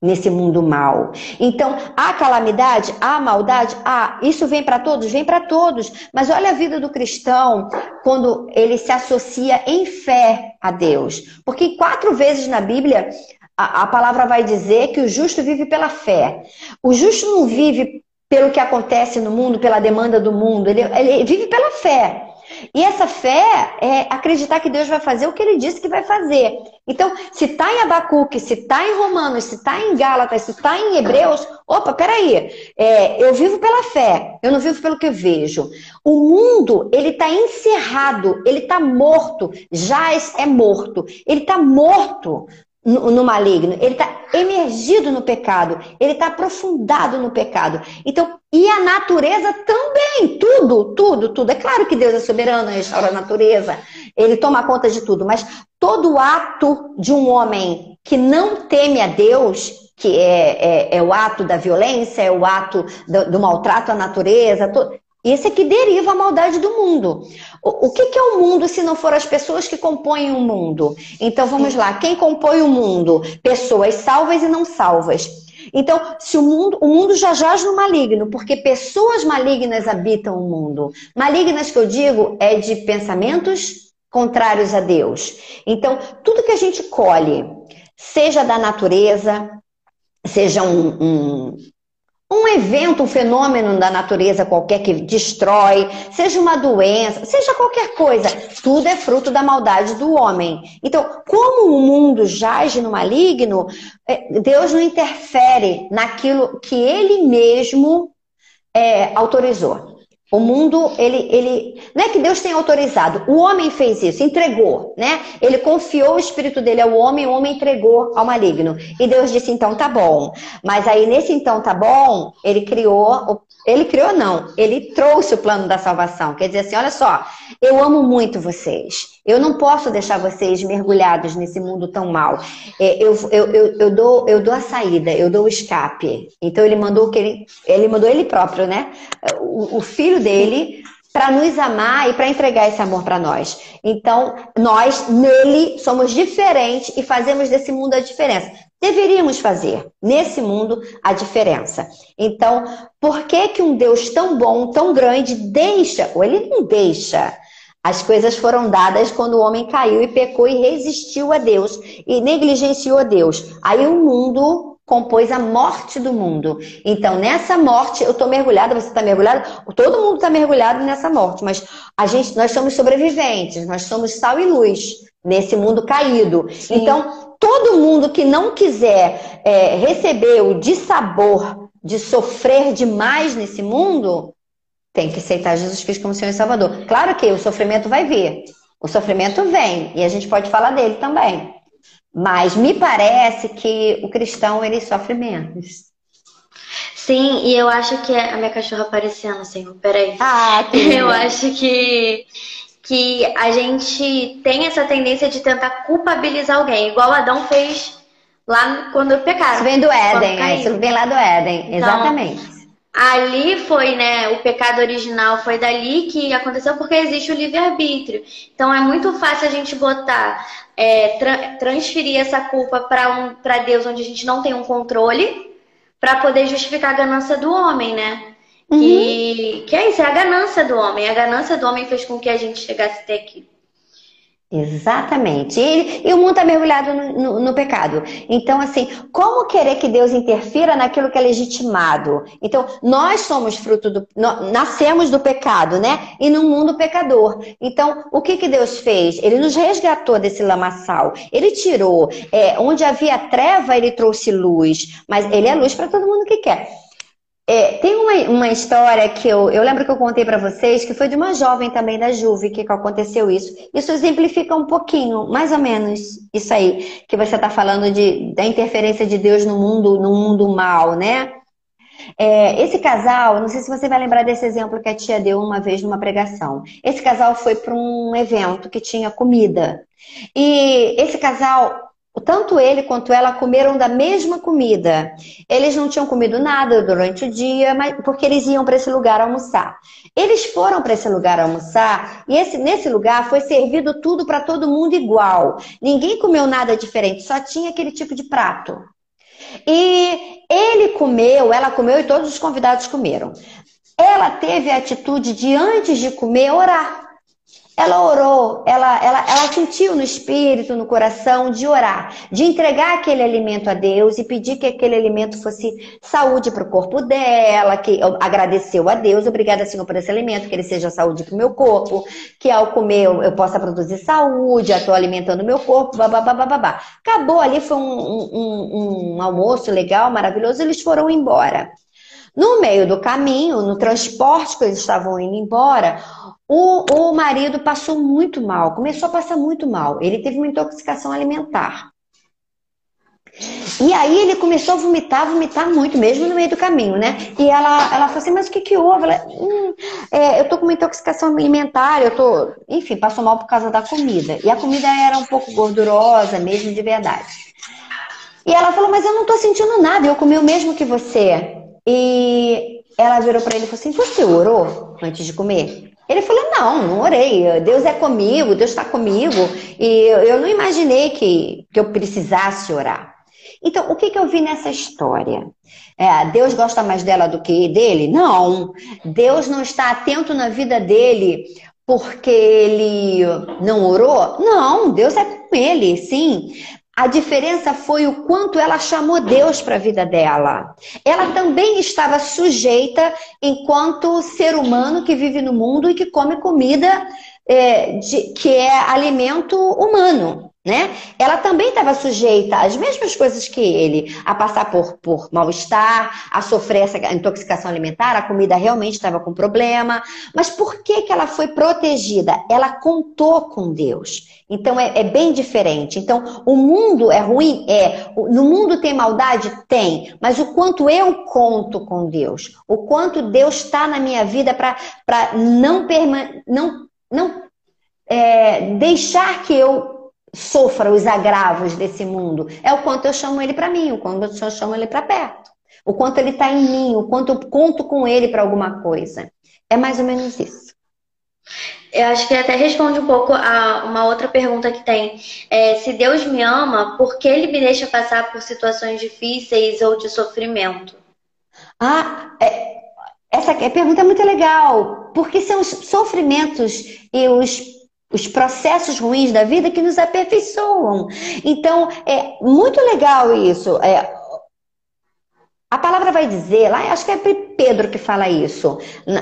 nesse mundo mal. Então, há calamidade, há maldade, há. Isso vem para todos, vem para todos. Mas olha a vida do cristão quando ele se associa em fé a Deus. Porque quatro vezes na Bíblia a, a palavra vai dizer que o justo vive pela fé. O justo não vive pelo que acontece no mundo, pela demanda do mundo, ele, ele vive pela fé. E essa fé é acreditar que Deus vai fazer o que ele disse que vai fazer. Então, se está em Abacuque, se está em Romanos, se está em Gálatas, se está em Hebreus, opa, peraí, é, eu vivo pela fé, eu não vivo pelo que vejo. O mundo, ele está encerrado, ele está morto, já é morto, ele está morto no, no maligno, ele está emergido no pecado, ele está aprofundado no pecado. Então, e a natureza também, tudo, tudo, tudo. É claro que Deus é soberano, restaura a natureza, ele toma conta de tudo, mas todo ato de um homem que não teme a Deus, que é, é, é o ato da violência, é o ato do, do maltrato à natureza, isso é que deriva a maldade do mundo. O, o que, que, é o mundo se não for as pessoas que compõem o mundo? Então vamos lá, quem compõe o mundo? Pessoas salvas e não salvas. Então, se o mundo, o mundo já jaz no maligno, porque pessoas malignas habitam o mundo. Malignas que eu digo é de pensamentos contrários a Deus. Então, tudo que a gente colhe, seja da natureza, seja um, um, um evento, um fenômeno da natureza qualquer que destrói, seja uma doença, seja qualquer coisa, tudo é fruto da maldade do homem. Então, como o mundo jaz no maligno, é, Deus não interfere naquilo que ele mesmo é, autorizou. O mundo, ele, ele. Não é que Deus tenha autorizado, o homem fez isso, entregou, né? Ele confiou o espírito dele ao homem, o homem entregou ao maligno. E Deus disse, então tá bom. Mas aí, nesse então tá bom, ele criou. Ele criou, não, ele trouxe o plano da salvação. Quer dizer assim: olha só, eu amo muito vocês. Eu não posso deixar vocês mergulhados nesse mundo tão mal. É, eu, eu, eu, eu, dou, eu dou a saída, eu dou o escape. Então ele mandou que ele, ele mandou ele próprio, né? O, o filho dele para nos amar e para entregar esse amor para nós. Então, nós, nele, somos diferentes e fazemos desse mundo a diferença. Deveríamos fazer nesse mundo a diferença. Então, por que que um Deus tão bom, tão grande, deixa, ou ele não deixa, as coisas foram dadas quando o homem caiu e pecou e resistiu a Deus e negligenciou a Deus. Aí o mundo compôs a morte do mundo. Então, nessa morte, eu estou mergulhada, você está mergulhado, todo mundo está mergulhado nessa morte, mas a gente, nós somos sobreviventes, nós somos sal e luz nesse mundo caído. Sim. Então, todo mundo que não quiser é, receber o dissabor de sofrer demais nesse mundo, tem que aceitar Jesus Cristo como Senhor e Salvador. Claro que o sofrimento vai vir. O sofrimento vem e a gente pode falar dele também. Mas me parece que o cristão ele sofre menos. Sim, e eu acho que é a minha cachorra aparecendo, Senhor. Peraí. Ah, *laughs* eu acho que que a gente tem essa tendência de tentar culpabilizar alguém, igual Adão fez lá quando pecaram. Isso vem do Éden, é, isso vem lá do Éden, então, exatamente. Ali foi, né, o pecado original foi dali que aconteceu porque existe o livre-arbítrio. Então é muito fácil a gente botar, é, tra transferir essa culpa para um, Deus onde a gente não tem um controle, para poder justificar a ganância do homem, né? Uhum. E que é isso, é a ganância do homem. A ganância do homem fez com que a gente chegasse até aqui. Exatamente. E, e o mundo está mergulhado no, no, no, pecado. Então, assim, como querer que Deus interfira naquilo que é legitimado? Então, nós somos fruto do. nascemos do pecado, né? E no mundo pecador. Então, o que, que Deus fez? Ele nos resgatou desse lamaçal. Ele tirou. É, onde havia treva, ele trouxe luz. Mas ele é luz para todo mundo que quer. É, tem uma, uma história que eu, eu lembro que eu contei para vocês, que foi de uma jovem também da Juve que, aconteceu isso. Isso exemplifica um pouquinho, mais ou menos, isso aí, que você está falando de, da interferência de Deus no mundo, no mundo mal, né? É, esse casal, não sei se você vai lembrar desse exemplo que a tia deu uma vez numa pregação. Esse casal foi para um evento que tinha comida. E esse casal tanto ele quanto ela comeram da mesma comida. Eles não tinham comido nada durante o dia, mas porque eles iam para esse lugar almoçar. Eles foram para esse lugar almoçar e esse, nesse lugar foi servido tudo para todo mundo igual. Ninguém comeu nada diferente, só tinha aquele tipo de prato. E ele comeu, ela comeu e todos os convidados comeram. Ela teve a atitude de, antes de comer, orar. Ela orou, ela, ela, ela sentiu no espírito, no coração, de orar, de entregar aquele alimento a Deus e pedir que aquele alimento fosse saúde para o corpo dela, que agradeceu a Deus, obrigada, Senhor, por esse alimento, que ele seja saúde para o meu corpo, que ao comer eu, eu possa produzir saúde, estou alimentando o meu corpo, babá. Acabou ali, foi um, um, um almoço legal, maravilhoso, eles foram embora. No meio do caminho, no transporte que eles estavam indo embora, o, o marido passou muito mal, começou a passar muito mal. Ele teve uma intoxicação alimentar. E aí ele começou a vomitar, vomitar muito, mesmo no meio do caminho, né? E ela, ela falou assim, mas o que que houve? Ela, hum, é, eu tô com uma intoxicação alimentar, eu tô... Enfim, passou mal por causa da comida. E a comida era um pouco gordurosa, mesmo de verdade. E ela falou, mas eu não tô sentindo nada, eu comi o mesmo que você. E ela virou para ele e falou assim, você orou antes de comer? Ele falou: Não, não orei. Deus é comigo, Deus está comigo. E eu não imaginei que, que eu precisasse orar. Então, o que, que eu vi nessa história? É, Deus gosta mais dela do que dele? Não. Deus não está atento na vida dele porque ele não orou? Não, Deus é com ele, sim. A diferença foi o quanto ela chamou Deus para a vida dela. Ela também estava sujeita enquanto ser humano que vive no mundo e que come comida é, de, que é alimento humano né? Ela também estava sujeita às mesmas coisas que ele, a passar por, por mal-estar, a sofrer essa intoxicação alimentar, a comida realmente estava com problema. Mas por que, que ela foi protegida? Ela contou com Deus. Então é, é bem diferente. Então, o mundo é ruim? É. No mundo tem maldade? Tem. Mas o quanto eu conto com Deus, o quanto Deus está na minha vida para não, perma não, não é, deixar que eu sofra os agravos desse mundo. É o quanto eu chamo ele para mim, o quanto eu chamo ele para perto. O quanto ele está em mim, o quanto eu conto com ele para alguma coisa. É mais ou menos isso. Eu acho que até responde um pouco a uma outra pergunta que tem. É, se Deus me ama, por que ele me deixa passar por situações difíceis ou de sofrimento? Ah, é, essa pergunta é muito legal, porque são os sofrimentos e os os processos ruins da vida que nos aperfeiçoam. Então, é muito legal isso. É, a palavra vai dizer, lá acho que é Pedro que fala isso,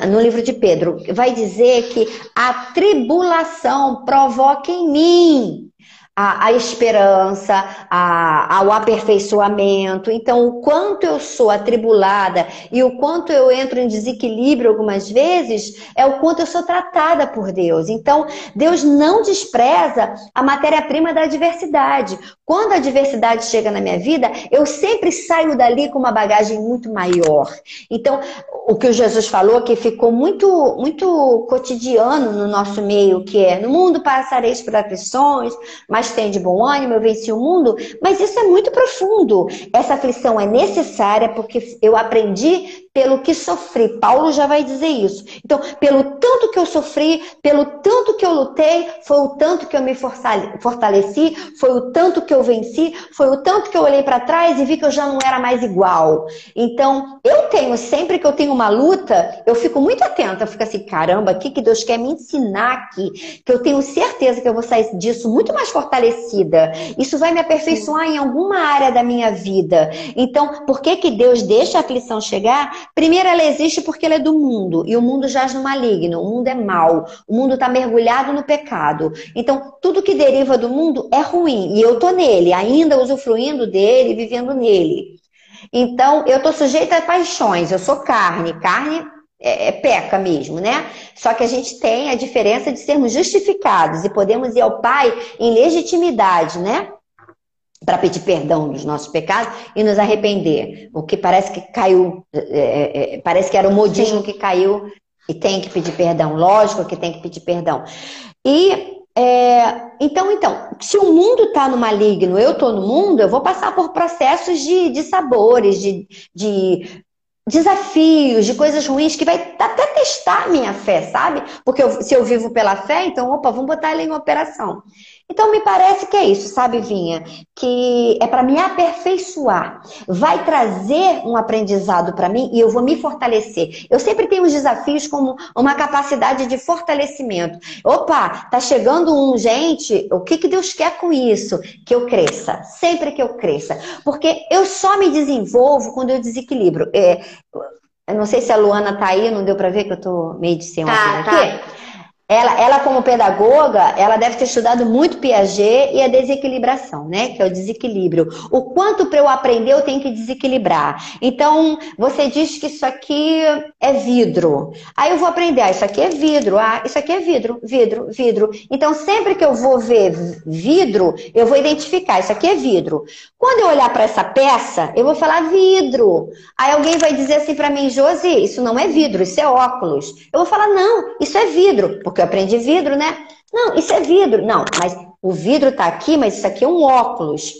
no livro de Pedro, vai dizer que a tribulação provoca em mim a, a esperança, a, ao aperfeiçoamento. Então, o quanto eu sou atribulada e o quanto eu entro em desequilíbrio algumas vezes, é o quanto eu sou tratada por Deus. Então, Deus não despreza a matéria-prima da adversidade. Quando a adversidade chega na minha vida, eu sempre saio dali com uma bagagem muito maior. Então, o que o Jesus falou que ficou muito, muito cotidiano no nosso meio, que é no mundo passareis por aflições, mas tem de bom ânimo, eu venci o mundo. Mas isso é muito profundo. Essa aflição é necessária porque eu aprendi pelo que sofri. Paulo já vai dizer isso. Então, pelo tanto que eu sofri, pelo tanto que eu lutei, foi o tanto que eu me fortaleci, foi o tanto que eu venci, foi o tanto que eu olhei para trás e vi que eu já não era mais igual. Então, eu tenho, sempre que eu tenho uma luta, eu fico muito atenta, eu fico assim, caramba, o que, que Deus quer me ensinar aqui? Que eu tenho certeza que eu vou sair disso muito mais fortalecida. Isso vai me aperfeiçoar em alguma área da minha vida. Então, por que, que Deus deixa a aflição chegar? Primeiro, ela existe porque ela é do mundo, e o mundo jaz no maligno, o mundo é mau, o mundo está mergulhado no pecado. Então, tudo que deriva do mundo é ruim, e eu tô nele, ainda usufruindo dele, vivendo nele. Então, eu tô sujeita a paixões, eu sou carne, carne é, é, peca mesmo, né? Só que a gente tem a diferença de sermos justificados e podemos ir ao Pai em legitimidade, né? Para pedir perdão dos nossos pecados e nos arrepender. O que parece que caiu, é, é, é, parece que era o modismo Sim. que caiu e tem que pedir perdão. Lógico que tem que pedir perdão. E é, então, então, se o mundo está no maligno, eu estou no mundo, eu vou passar por processos de, de sabores, de, de desafios, de coisas ruins que vai até testar a minha fé, sabe? Porque eu, se eu vivo pela fé, então, opa, vamos botar ele em operação. Então me parece que é isso, sabe, Vinha? Que é para me aperfeiçoar. Vai trazer um aprendizado para mim e eu vou me fortalecer. Eu sempre tenho os desafios como uma capacidade de fortalecimento. Opa, tá chegando um gente, o que, que Deus quer com isso? Que eu cresça, sempre que eu cresça. Porque eu só me desenvolvo quando eu desequilibro. É, eu não sei se a Luana tá aí, não deu para ver que eu tô meio de cima tá, aqui. Tá. Ela, ela, como pedagoga, ela deve ter estudado muito Piaget e a desequilibração, né? Que é o desequilíbrio. O quanto para eu aprender eu tenho que desequilibrar. Então, você diz que isso aqui é vidro. Aí eu vou aprender, ah, isso aqui é vidro, ah, isso aqui é vidro, vidro, vidro. Então, sempre que eu vou ver vidro, eu vou identificar, isso aqui é vidro. Quando eu olhar para essa peça, eu vou falar vidro. Aí alguém vai dizer assim para mim, Josi, isso não é vidro, isso é óculos. Eu vou falar, não, isso é vidro porque eu aprendi vidro, né? Não, isso é vidro. Não, mas o vidro está aqui, mas isso aqui é um óculos.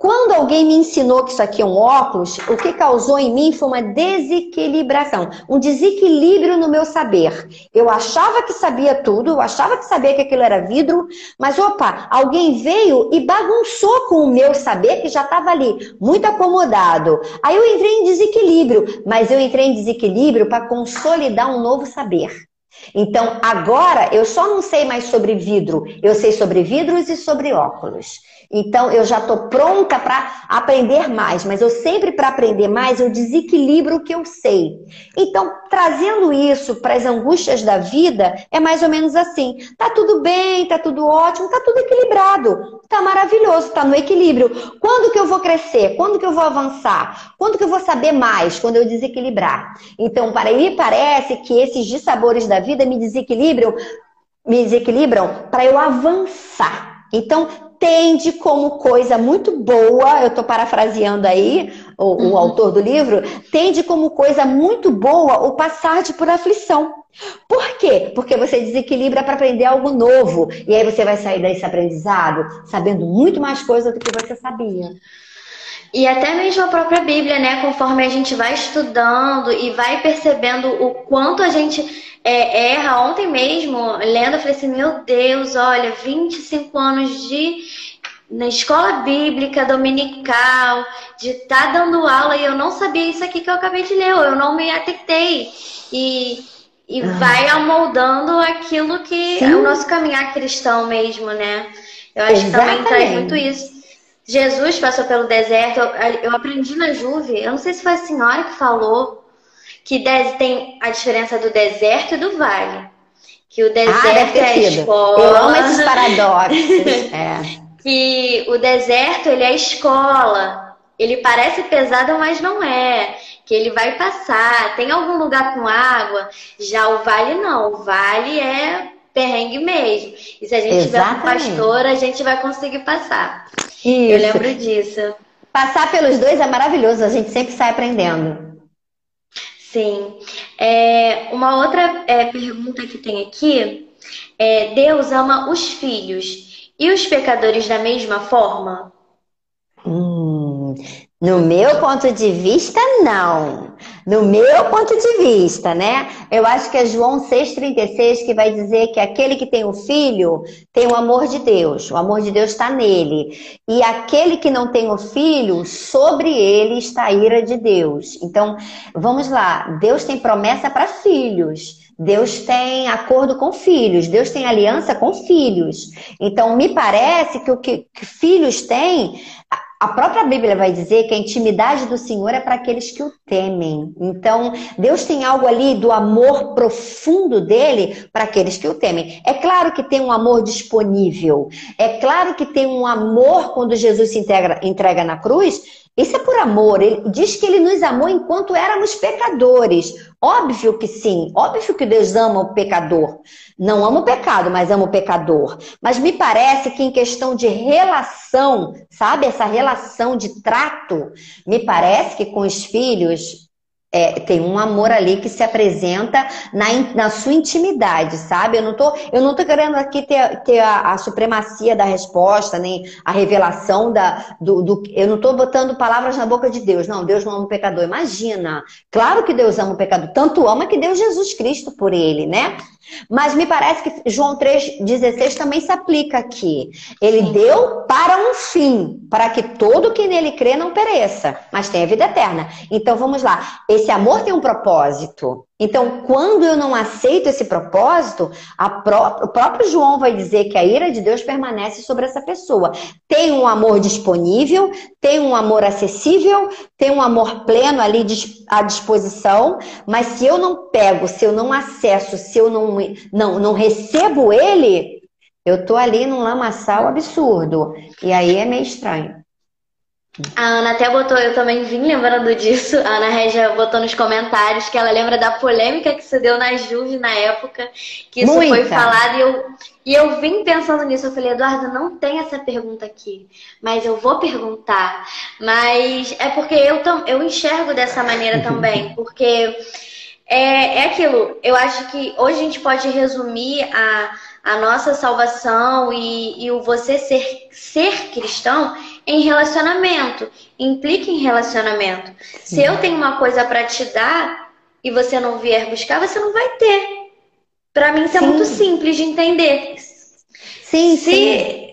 Quando alguém me ensinou que isso aqui é um óculos, o que causou em mim foi uma desequilibração, um desequilíbrio no meu saber. Eu achava que sabia tudo, eu achava que sabia que aquilo era vidro, mas opa, alguém veio e bagunçou com o meu saber que já estava ali, muito acomodado. Aí eu entrei em desequilíbrio, mas eu entrei em desequilíbrio para consolidar um novo saber. Então, agora eu só não sei mais sobre vidro, eu sei sobre vidros e sobre óculos. Então, eu já estou pronta para aprender mais, mas eu sempre, para aprender mais, eu desequilibro o que eu sei. Então, trazendo isso para as angústias da vida, é mais ou menos assim: tá tudo bem, tá tudo ótimo, tá tudo equilibrado, tá maravilhoso, tá no equilíbrio. Quando que eu vou crescer? Quando que eu vou avançar? Quando que eu vou saber mais? Quando eu desequilibrar. Então, para mim, parece que esses dissabores da vida me desequilibram, me desequilibram para eu avançar. Então, tende como coisa muito boa, eu estou parafraseando aí o, o uhum. autor do livro, tende como coisa muito boa o passar de por aflição. Por quê? Porque você desequilibra para aprender algo novo. E aí você vai sair desse aprendizado sabendo muito mais coisa do que você sabia. E até mesmo a própria Bíblia, né? Conforme a gente vai estudando e vai percebendo o quanto a gente é, erra. Ontem mesmo, lendo, eu falei assim: meu Deus, olha, 25 anos de na escola bíblica dominical, de estar tá dando aula e eu não sabia isso aqui que eu acabei de ler, eu não me atentei. E, e ah. vai amoldando aquilo que Sim. é o nosso caminhar cristão mesmo, né? Eu acho Exatamente. que também traz muito isso. Jesus passou pelo deserto, eu, aprendi na Juve, eu não sei se foi a senhora que falou, que tem a diferença do deserto e do vale. Que o deserto ah, é a escola. Eu amo esses paradoxos. *laughs* é. que o deserto ele é escola. Ele parece pesado, mas não é. Que ele vai passar. Tem algum lugar com água? Já o vale não. O vale é perrengue mesmo. E se a gente Exatamente. tiver um pastor, a gente vai conseguir passar. Isso. Eu lembro disso. Passar pelos dois é maravilhoso, a gente sempre sai aprendendo. Sim. É, uma outra é, pergunta que tem aqui é: Deus ama os filhos e os pecadores da mesma forma? Hum, no meu ponto de vista, não. No meu ponto de vista, né? Eu acho que é João 6,36 que vai dizer que aquele que tem o filho tem o amor de Deus. O amor de Deus está nele. E aquele que não tem o filho, sobre ele está a ira de Deus. Então, vamos lá. Deus tem promessa para filhos. Deus tem acordo com filhos, Deus tem aliança com filhos. Então, me parece que o que, que filhos têm, a própria Bíblia vai dizer que a intimidade do Senhor é para aqueles que o temem. Então, Deus tem algo ali do amor profundo dele para aqueles que o temem. É claro que tem um amor disponível. É claro que tem um amor quando Jesus se integra, entrega na cruz. Isso é por amor. Ele diz que ele nos amou enquanto éramos pecadores. Óbvio que sim, óbvio que Deus ama o pecador. Não ama o pecado, mas ama o pecador. Mas me parece que em questão de relação, sabe, essa relação de trato, me parece que com os filhos é, tem um amor ali que se apresenta na, na sua intimidade, sabe? Eu não tô, eu não tô querendo aqui ter, ter a, a supremacia da resposta, nem a revelação da, do, do, Eu não tô botando palavras na boca de Deus. Não, Deus não ama o pecador. Imagina. Claro que Deus ama o pecador. Tanto ama que deu Jesus Cristo por ele, né? Mas me parece que João 3,16 também se aplica aqui. Ele Sim. deu para um fim, para que todo que nele crê não pereça, mas tenha vida eterna. Então vamos lá. Esse amor tem um propósito. Então, quando eu não aceito esse propósito, pró o próprio João vai dizer que a ira de Deus permanece sobre essa pessoa. Tem um amor disponível, tem um amor acessível, tem um amor pleno ali à disposição, mas se eu não pego, se eu não acesso, se eu não, não, não recebo ele, eu tô ali num lamaçal absurdo. E aí é meio estranho. A Ana até botou, eu também vim lembrando disso. A Ana Regia botou nos comentários que ela lembra da polêmica que se deu na Juve na época, que isso Muita. foi falado. E eu, e eu vim pensando nisso. Eu falei, Eduardo, não tem essa pergunta aqui, mas eu vou perguntar. Mas é porque eu, eu enxergo dessa maneira *laughs* também, porque é, é aquilo. Eu acho que hoje a gente pode resumir a, a nossa salvação e, e o você ser, ser cristão em relacionamento. Implica em relacionamento. Sim. Se eu tenho uma coisa para te dar e você não vier buscar, você não vai ter. Para mim isso é muito simples de entender. Sim, se, sim.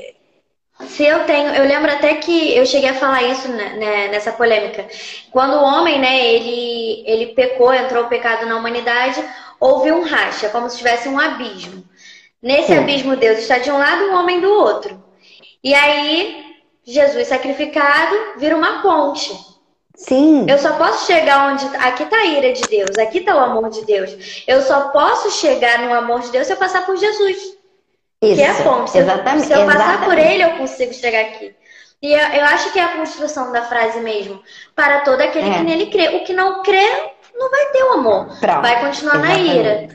Se eu tenho, eu lembro até que eu cheguei a falar isso né, né, nessa polêmica. Quando o homem, né, ele, ele pecou, entrou o pecado na humanidade, houve um racha, como se tivesse um abismo. Nesse sim. abismo, Deus está de um lado e o homem do outro. E aí Jesus sacrificado vira uma ponte. Sim. Eu só posso chegar onde. Aqui está a ira de Deus, aqui está o amor de Deus. Eu só posso chegar no amor de Deus se eu passar por Jesus. Isso. Que é a ponte. Se exatamente. Eu, se eu passar exatamente. por ele, eu consigo chegar aqui. E eu, eu, acho que é a construção da frase mesmo. Para todo aquele é. que nele crê. O que não crê, não vai ter o amor. Pronto. Vai continuar exatamente. na ira.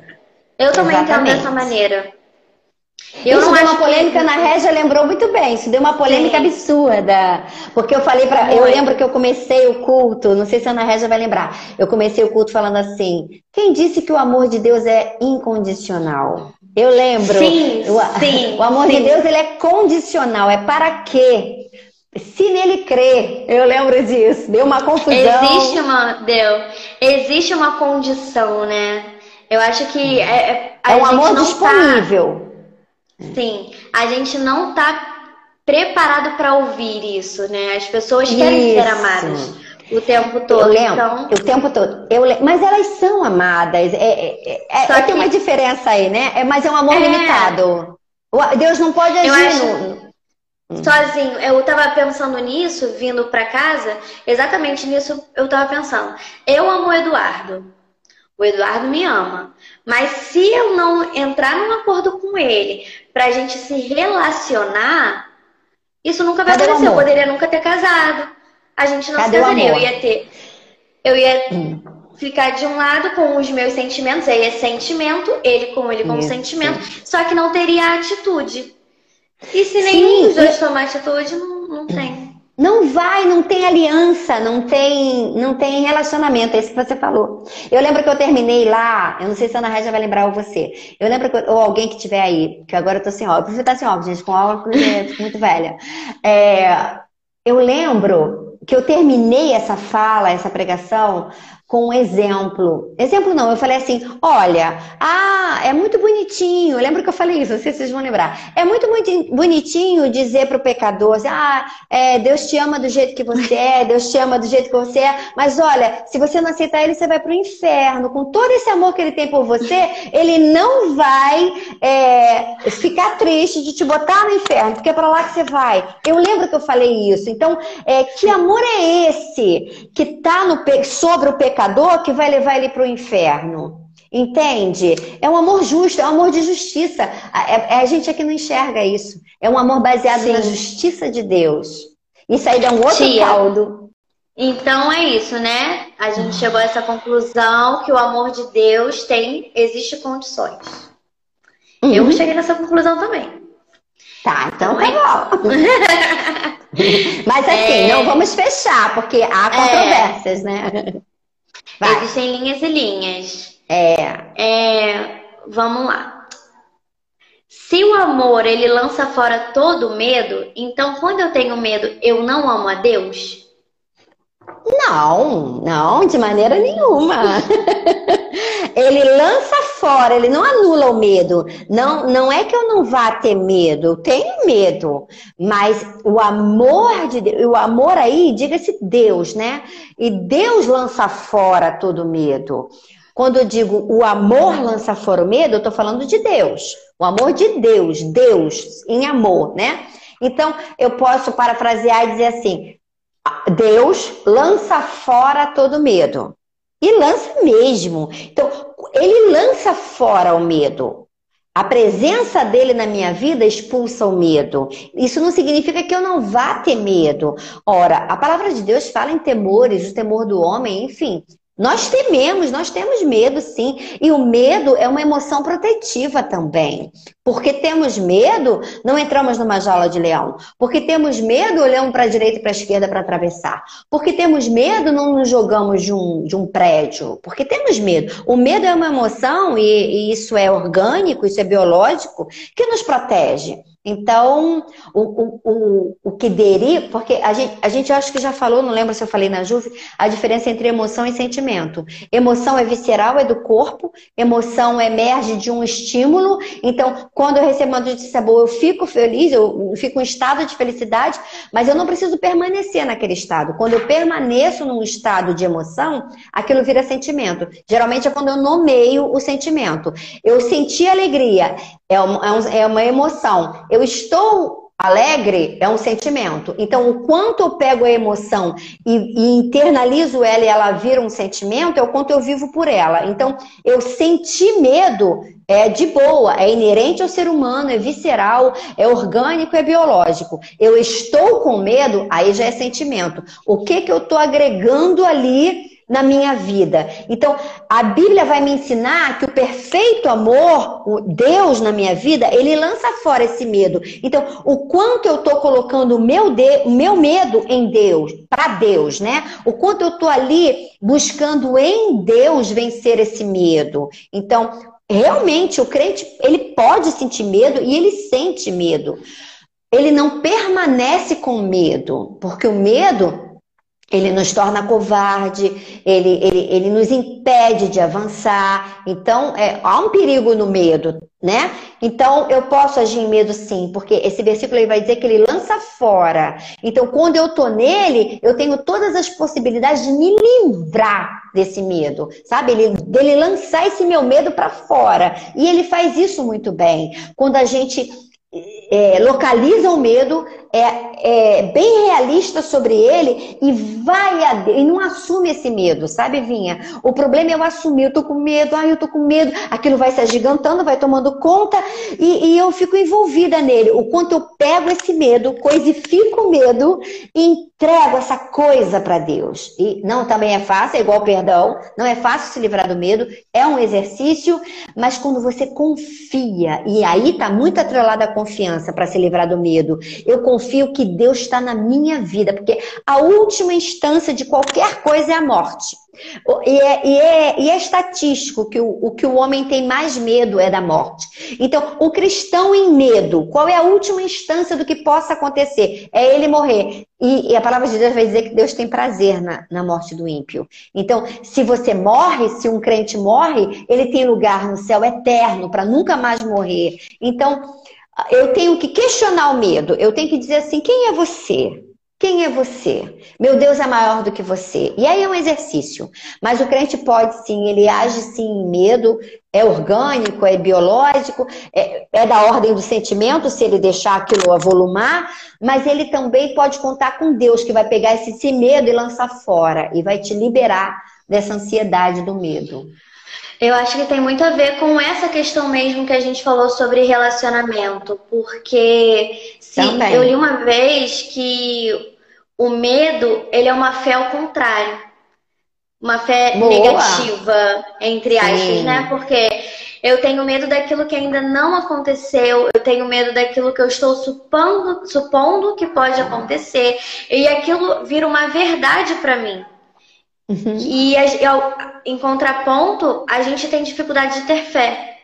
Eu também entendo dessa maneira. Eu isso deu uma polêmica que... na Régia, lembrou muito bem. Isso deu uma polêmica Sim. absurda. Porque eu falei para. Eu lembro que eu comecei o culto, não sei se a Ana Régia vai lembrar. Eu comecei o culto falando assim: quem disse que o amor de Deus é incondicional? Eu lembro. Sim, o, sim, *laughs* o amor sim. de Deus ele é condicional. É para quê? Se nele crer, eu lembro disso. Deu uma confusão. Existe uma, deu. Existe uma condição, né? Eu acho que é, é um amor tá disponível. Tá Sim, a gente não está preparado para ouvir isso, né? As pessoas querem isso. ser amadas o tempo todo. Eu lembro, então... o tempo todo. Eu lembro, mas elas são amadas. É, é, é, é Tem uma diferença aí, né? É, mas é um amor é... limitado. Deus não pode agir acho... no... Sozinho, eu estava pensando nisso, vindo para casa, exatamente nisso eu estava pensando. Eu amo o Eduardo. O Eduardo me ama. Mas se eu não entrar num acordo com ele para a gente se relacionar, Isso nunca vai Cadê acontecer. Eu poderia nunca ter casado. A gente não Cadê se casaria. Eu ia ter. Eu ia hum. ficar de um lado com os meus sentimentos, aí é sentimento, ele com ele Isso. sentimento, só que não teria atitude. E se nenhum dos dois tomar atitude, não, não tem. Não vai, não tem aliança, não tem, não tem relacionamento, é isso que você falou. Eu lembro que eu terminei lá, eu não sei se a Ana Regia vai lembrar ou você. Eu lembro que, ou alguém que tiver aí, que agora eu tô sem óculos, eu prefiro estar sem óculos, gente, com óculos é *laughs* muito velha. É, eu lembro que eu terminei essa fala, essa pregação, com um exemplo. Exemplo não, eu falei assim: olha, ah, é muito bonitinho. Eu lembro que eu falei isso, não sei se vocês vão lembrar. É muito, muito bonitinho dizer para o pecador assim: ah, é, Deus te ama do jeito que você é, Deus te ama do jeito que você é, mas olha, se você não aceitar ele, você vai para o inferno. Com todo esse amor que ele tem por você, ele não vai é, ficar triste de te botar no inferno, porque é para lá que você vai. Eu lembro que eu falei isso. Então, é, que amor é esse que está sobre o pecador? Pecador que vai levar ele para o inferno. Entende? É um amor justo, é um amor de justiça. A, é, a gente aqui não enxerga isso. É um amor baseado Sim. na justiça de Deus. Isso aí dá um outro Tia. caldo. Então é isso, né? A gente chegou a essa conclusão que o amor de Deus tem, existe condições. Uhum. Eu cheguei nessa conclusão também. Tá, então, então tá é bom. *laughs* *laughs* Mas assim, é... não vamos fechar, porque há é. controvérsias, é... né? Vai. Existem linhas e linhas. É. é. Vamos lá. Se o amor ele lança fora todo medo, então quando eu tenho medo, eu não amo a Deus? Não, não, de maneira nenhuma. *laughs* ele lança fora, ele não anula o medo. Não, não é que eu não vá ter medo, eu tenho medo, mas o amor de Deus, o amor aí, diga-se Deus, né? E Deus lança fora todo medo. Quando eu digo o amor lança fora o medo, eu estou falando de Deus. O amor de Deus, Deus em amor, né? Então, eu posso parafrasear e dizer assim: Deus lança fora todo medo. E lança mesmo. Então, ele lança fora o medo. A presença dele na minha vida expulsa o medo. Isso não significa que eu não vá ter medo. Ora, a palavra de Deus fala em temores, o temor do homem, enfim. Nós tememos, nós temos medo, sim. E o medo é uma emoção protetiva também. Porque temos medo, não entramos numa jaula de leão. Porque temos medo, olhamos para a direita e para a esquerda para atravessar. Porque temos medo, não nos jogamos de um, de um prédio. Porque temos medo. O medo é uma emoção, e, e isso é orgânico, isso é biológico, que nos protege. Então, o, o, o, o que deriva, porque a gente, a gente acho que já falou, não lembro se eu falei na Juve, a diferença entre emoção e sentimento. Emoção é visceral, é do corpo, emoção emerge de um estímulo. Então, quando eu recebo uma notícia boa, eu fico feliz, eu fico em estado de felicidade, mas eu não preciso permanecer naquele estado. Quando eu permaneço num estado de emoção, aquilo vira sentimento. Geralmente é quando eu nomeio o sentimento. Eu senti alegria, é uma, é, é uma emoção. Eu estou alegre, é um sentimento. Então, o quanto eu pego a emoção e, e, internalizo ela e ela vira um sentimento, é o quanto eu vivo por ela. Então, eu senti medo é de boa, é inerente ao ser humano, é visceral, é orgânico, é biológico. Eu estou com medo, aí já é sentimento. O que que eu estou agregando ali na minha vida. Então, a Bíblia vai me ensinar que o perfeito amor, o Deus na minha vida, ele lança fora esse medo. Então, o quanto eu estou colocando o meu, de, meu medo em Deus, para Deus, né? O quanto eu estou ali buscando em Deus vencer esse medo. Então, realmente, o crente, ele pode sentir medo e ele sente medo. Ele não permanece com medo, porque o medo ele nos torna covarde, ele, ele, ele nos impede de avançar. Então, é, há um perigo no medo, né? Então, eu posso agir em medo sim, porque esse versículo aí vai dizer que ele lança fora. Então, quando eu tô nele, eu tenho todas as possibilidades de me livrar desse medo, sabe? Ele, dele lançar esse meu medo para fora. E ele faz isso muito bem. Quando a gente é, localiza o medo, é, é, bem realista sobre ele e vai a, e não assume esse medo, sabe, Vinha? O problema é eu assumir, eu tô com medo, ai, eu tô com medo, aquilo vai se agigantando, vai tomando conta e, e eu fico envolvida nele. O quanto eu pego esse medo, coisifico o medo e entrego essa coisa para Deus. E não também é fácil, é igual perdão, não é fácil se livrar do medo, é um exercício, mas quando você confia, e aí tá muito atrelada a confiança para se livrar do medo, eu confio que Deus está na minha vida, porque a última instância de qualquer coisa é a morte. E é, e é, e é estatístico que o, o, que o homem tem mais medo é da morte. Então, o cristão em medo, qual é a última instância do que possa acontecer? É ele morrer. E, e a palavra de Deus vai dizer que Deus tem prazer na, na morte do ímpio. Então, se você morre, se um crente morre, ele tem lugar no céu eterno para nunca mais morrer. Então, eu tenho que questionar o medo. Eu tenho que dizer assim: quem é você? Quem é você? Meu Deus é maior do que você. E aí é um exercício. Mas o crente pode sim, ele age sim em medo, é orgânico, é biológico, é, é, da ordem do sentimento, se ele deixar aquilo avolumar, mas ele também pode contar com Deus, que vai pegar esse, esse medo e lançar fora, e vai te liberar dessa ansiedade do medo. Eu acho que tem muito a ver com essa questão mesmo que a gente falou sobre relacionamento, porque sim, eu li uma vez que o medo ele é uma fé ao contrário, uma fé Boa. negativa entre aspas, sim. né? Porque eu tenho medo daquilo que ainda não aconteceu, eu tenho medo daquilo que eu estou supondo, supondo que pode acontecer, e aquilo vira uma verdade para mim. Uhum. E em contraponto, a gente tem dificuldade de ter fé.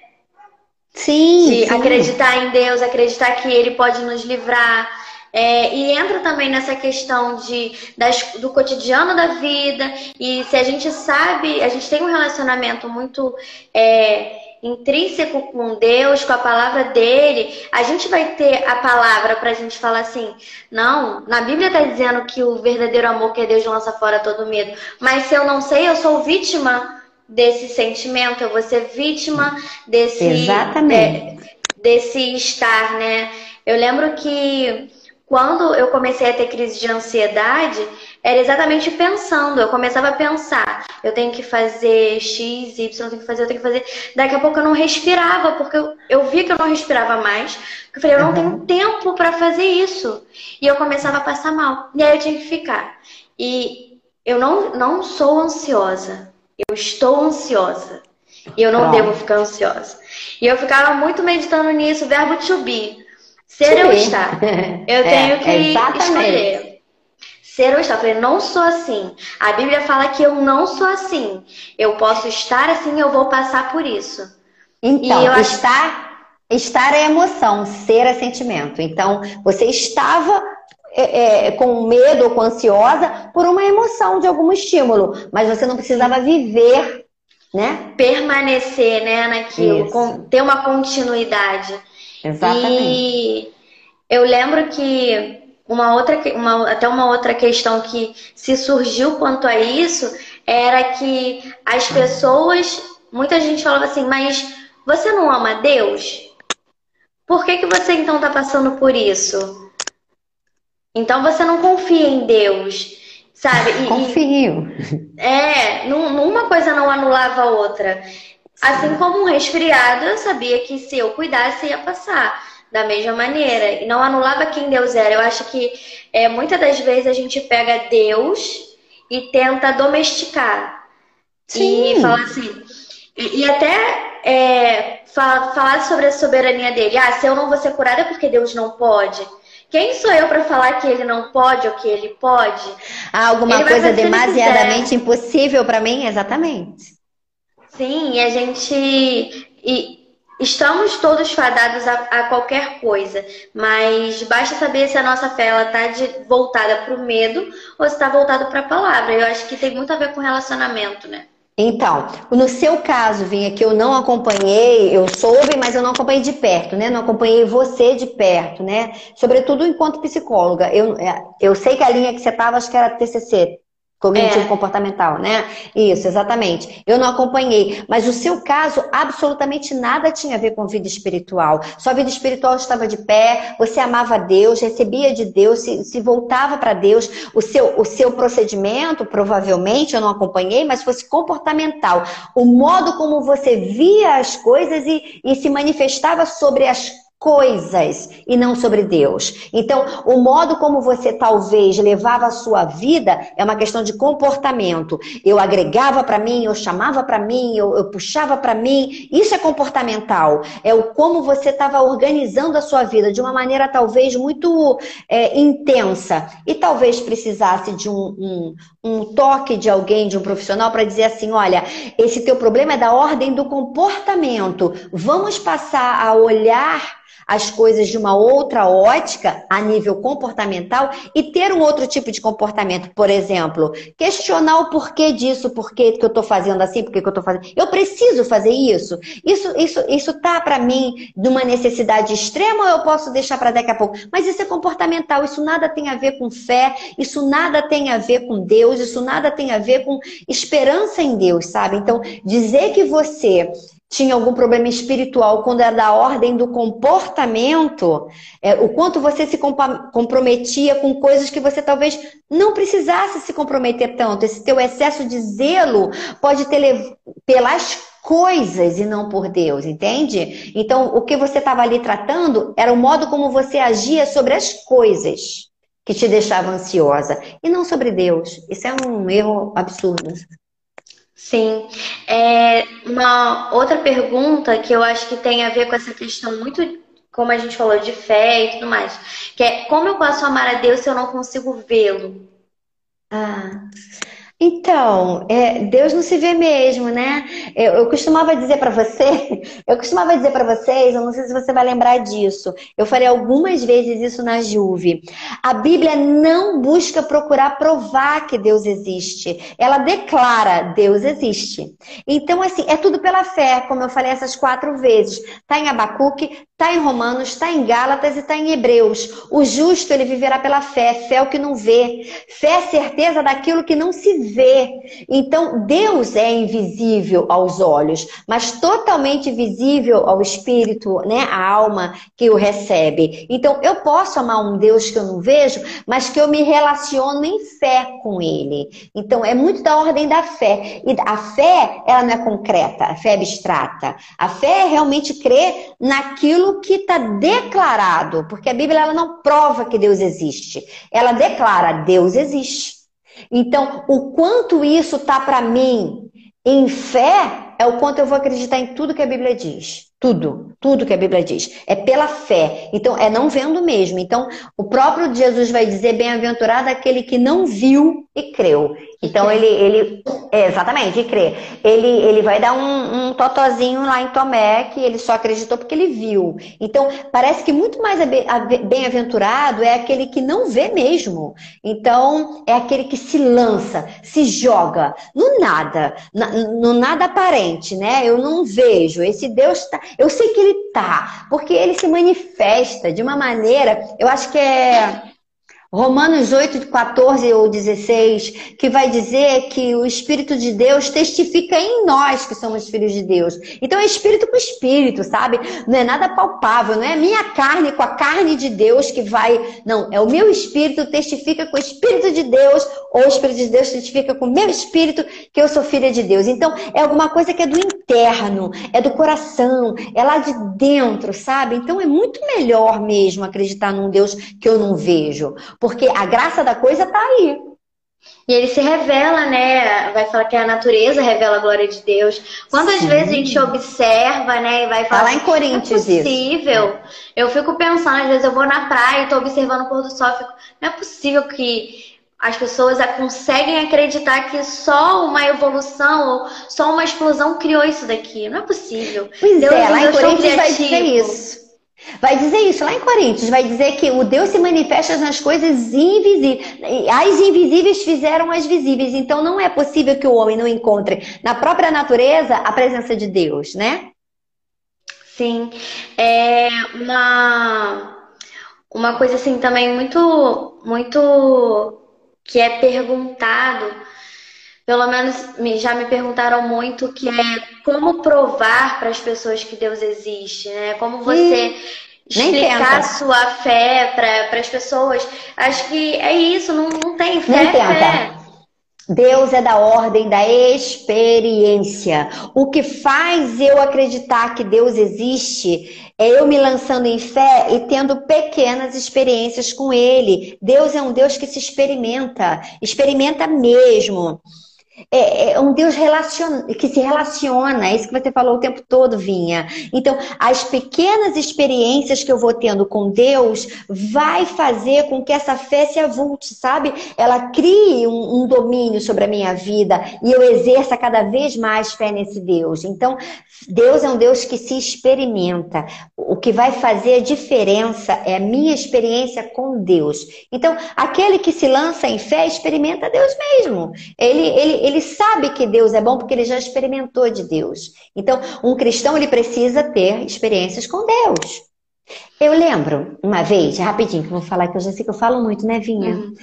Sim. De sim. acreditar em Deus, acreditar que Ele pode nos livrar. É, e entra também nessa questão de, das, do cotidiano da vida. E se a gente sabe, a gente tem um relacionamento muito é, intrínseco com Deus, com a palavra dele, a gente vai ter a palavra para a gente falar assim: não, na Bíblia está dizendo que o verdadeiro amor que é Deus lança fora todo medo, mas se eu não sei, eu sou vítima desse sentimento, eu vou ser vítima desse, Exatamente. É, desse estar, né? Eu lembro que quando eu comecei a ter crise de ansiedade, era exatamente pensando. Eu começava a pensar, eu tenho que fazer X, Y, eu tenho que fazer, eu tenho que fazer. Daqui a pouco eu não respirava, porque eu, eu vi que eu não respirava mais. Eu falei, eu não uhum. tenho tempo para fazer isso. E eu começava a passar mal. E aí eu tinha que ficar. E eu não, não sou ansiosa. Eu estou ansiosa. E eu não devo ficar ansiosa. E eu ficava muito meditando nisso, verbo to be. Ser ou estar. *laughs* Eu tenho é, que exatamente. escolher. Ser ou estar. Eu falei, não sou assim. A Bíblia fala que eu não sou assim. Eu posso estar assim, eu vou passar por isso. Então, acho... estar, estar é emoção, ser é sentimento. Então, você estava é, é, com medo ou com ansiosa por uma emoção de algum estímulo, mas você não precisava viver, né? Permanecer, né, naquilo, com, ter uma continuidade. Exatamente. E eu lembro que uma outra, uma, até uma outra questão que se surgiu quanto a isso era que as pessoas, muita gente falava assim, mas você não ama Deus? Por que, que você então está passando por isso? Então você não confia em Deus, sabe? E, Confio. É, numa coisa não anulava a outra. Assim como um resfriado, eu sabia que se eu cuidasse ia passar da mesma maneira. E não anulava quem Deus era. Eu acho que é, muitas das vezes a gente pega Deus e tenta domesticar. Sim. E fala assim. E, e até é, fala, falar sobre a soberania dele. Ah, se eu não vou ser curada é porque Deus não pode. Quem sou eu para falar que ele não pode ou que ele pode? Ah, alguma ele coisa demasiadamente impossível para mim? Exatamente. Sim, a gente. E estamos todos fadados a, a, qualquer coisa, mas basta saber se a nossa fé está voltada para o medo ou se está voltada para a palavra. Eu acho que tem muito a ver com relacionamento, né? Então, no seu caso, Vinha, que eu não acompanhei, eu soube, mas eu não acompanhei de perto, né? Não acompanhei você de perto, né? Sobretudo enquanto psicóloga. Eu, é, eu sei que a linha que você estava, acho que era TCC, Cognitivo é. comportamental, né? Isso, exatamente. Eu não acompanhei. Mas o seu caso, absolutamente nada tinha a ver com vida espiritual. Sua vida espiritual estava de pé, você amava Deus, recebia de Deus, se, se voltava para Deus. O seu, o seu procedimento, provavelmente, eu não acompanhei, mas fosse comportamental. O modo como você via as coisas e, e se manifestava sobre as coisas e não sobre Deus. Então, o modo como você talvez levava a sua vida é uma questão de comportamento. Eu agregava para mim, eu chamava para mim, eu, eu puxava para mim. Isso é comportamental. É o como você estava organizando a sua vida de uma maneira talvez muito é, intensa e talvez precisasse de um, um, um toque de alguém, de um profissional para dizer assim, olha, esse teu problema é da ordem do comportamento. Vamos passar a olhar as coisas de uma outra ótica a nível comportamental e ter um outro tipo de comportamento. Por exemplo, questionar o porquê disso, porquê que eu estou fazendo assim, porquê que eu estou fazendo. Eu preciso fazer isso? Isso isso isso tá para mim de uma necessidade extrema ou eu posso deixar para daqui a pouco? Mas isso é comportamental, isso nada tem a ver com fé, isso nada tem a ver com Deus, isso nada tem a ver com esperança em Deus, sabe? Então, dizer que você tinha algum problema espiritual, quando era da ordem do comportamento, é, o quanto você se comprometia com coisas que você talvez não precisasse se comprometer tanto. Esse teu excesso de zelo pode ter pelas coisas e não por Deus, entende? Então, o que você estava ali tratando era o modo como você agia sobre as coisas que te deixavam ansiosa e não sobre Deus. Isso é um erro absurdo. Sim. É uma outra pergunta que eu acho que tem a ver com essa questão muito, como a gente falou, de fé e tudo mais, que é como eu posso amar a Deus se eu não consigo vê-lo? Ah. Então, é, Deus não se vê mesmo, né? Eu, eu costumava dizer para você, *laughs* eu costumava dizer para vocês, eu não sei se você vai lembrar disso. Eu falei algumas vezes isso na Juve. A Bíblia não busca procurar provar que Deus existe. Ela declara Deus existe. Então, assim, é tudo pela fé, como eu falei essas quatro vezes. Tá em Abacuque, tá em Romanos, tá em Gálatas e tá em Hebreus. O justo ele viverá pela fé, fé é o que não vê. Fé é certeza daquilo que não se vê. Então, Deus é invisível aos olhos, mas totalmente visível ao espírito, né, à alma que o recebe. Então, eu posso amar um Deus que eu não vejo, mas que eu me relaciono em fé com ele. Então, é muito da ordem da fé. E a fé, ela não é concreta, a fé é abstrata. A fé é realmente crer naquilo que está declarado, porque a Bíblia ela não prova que Deus existe. Ela declara Deus existe. Então, o quanto isso tá para mim em fé é o quanto eu vou acreditar em tudo que a Bíblia diz. Tudo, tudo que a Bíblia diz. É pela fé. Então, é não vendo mesmo. Então, o próprio Jesus vai dizer: bem-aventurado aquele que não viu e creu. Então ele, ele é, exatamente, crê. Ele, ele vai dar um, um totozinho lá em Tomé que ele só acreditou porque ele viu. Então parece que muito mais bem-aventurado é aquele que não vê mesmo. Então é aquele que se lança, se joga no nada, no nada aparente, né? Eu não vejo. Esse Deus tá, eu sei que ele tá, porque ele se manifesta de uma maneira, eu acho que é Romanos 8, 14 ou 16, que vai dizer que o Espírito de Deus testifica em nós que somos filhos de Deus. Então é espírito com espírito, sabe? Não é nada palpável, não é minha carne com a carne de Deus que vai. Não, é o meu espírito testifica com o Espírito de Deus, ou o Espírito de Deus testifica com o meu espírito que eu sou filha de Deus. Então é alguma coisa que é do interno, é do coração, é lá de dentro, sabe? Então é muito melhor mesmo acreditar num Deus que eu não vejo. Porque a graça da coisa tá aí. E ele se revela, né? Vai falar que a natureza revela a glória de Deus. Quantas Sim. vezes a gente observa, né? E vai falar. Lá em Coríntios, não é possível. Isso. Eu fico pensando, às vezes eu vou na praia e tô observando o pôr do sol. Fico, não é possível que as pessoas conseguem acreditar que só uma evolução ou só uma explosão criou isso daqui. Não é possível. Pois Deus é, lá em Coríntios vai dizer isso. Vai dizer isso lá em Coríntios, vai dizer que o Deus se manifesta nas coisas invisíveis. As invisíveis fizeram as visíveis. Então não é possível que o homem não encontre na própria natureza a presença de Deus, né? Sim. É uma, uma coisa assim também muito, muito que é perguntado pelo menos já me perguntaram muito que é como provar para as pessoas que Deus existe, né? Como você explicar sua fé para as pessoas. Acho que é isso, não, não tem fé, Nem tenta. fé. Deus é da ordem da experiência. O que faz eu acreditar que Deus existe é eu me lançando em fé e tendo pequenas experiências com Ele. Deus é um Deus que se experimenta, experimenta mesmo. É, é, um Deus relaciona, que se relaciona, é isso que você falou o tempo todo, Vinha. Então, as pequenas experiências que eu vou tendo com Deus vai fazer com que essa fé se avulte, sabe? Ela crie um, um domínio sobre a minha vida e eu exerça cada vez mais fé nesse Deus. Então, Deus é um Deus que se experimenta. O que vai fazer a diferença é a minha experiência com Deus. Então, aquele que se lança em fé experimenta Deus mesmo. Ele, ele, ele sabe que Deus é bom porque ele já experimentou de Deus. Então, um cristão ele precisa ter experiências com Deus. Eu lembro uma vez, rapidinho, que eu vou falar que eu já sei que eu falo muito, né, Vinha? Uhum.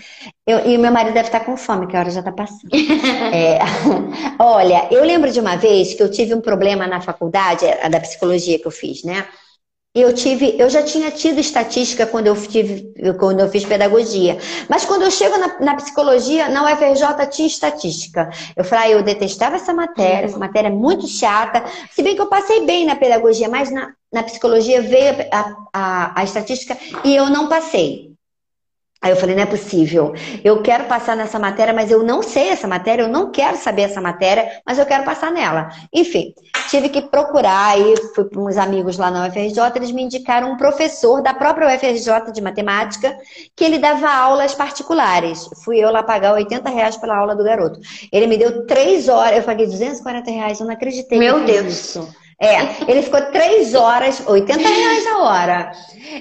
Eu, e o meu marido deve estar com fome, que a hora já está passando. *laughs* é, *laughs* olha, eu lembro de uma vez que eu tive um problema na faculdade, a da psicologia que eu fiz, né? Eu tive, eu já tinha tido estatística quando eu tive, quando eu fiz pedagogia. Mas quando eu chego na, na psicologia, na UFRJ tinha estatística. Eu falei, ah, eu detestava essa matéria, essa matéria é muito chata. Se bem que eu passei bem na pedagogia, mas na, na psicologia veio a, a, a estatística e eu não passei. Aí eu falei, não é possível. Eu quero passar nessa matéria, mas eu não sei essa matéria, eu não quero saber essa matéria, mas eu quero passar nela. Enfim, tive que procurar, aí fui para uns amigos lá na UFRJ, eles me indicaram um professor da própria UFRJ de matemática, que ele dava aulas particulares. Fui eu lá pagar 80 reais pela aula do garoto. Ele me deu três horas, eu paguei 240 reais, eu não acreditei. Meu Deus! Isso. É, ele ficou três horas, 80 reais a hora.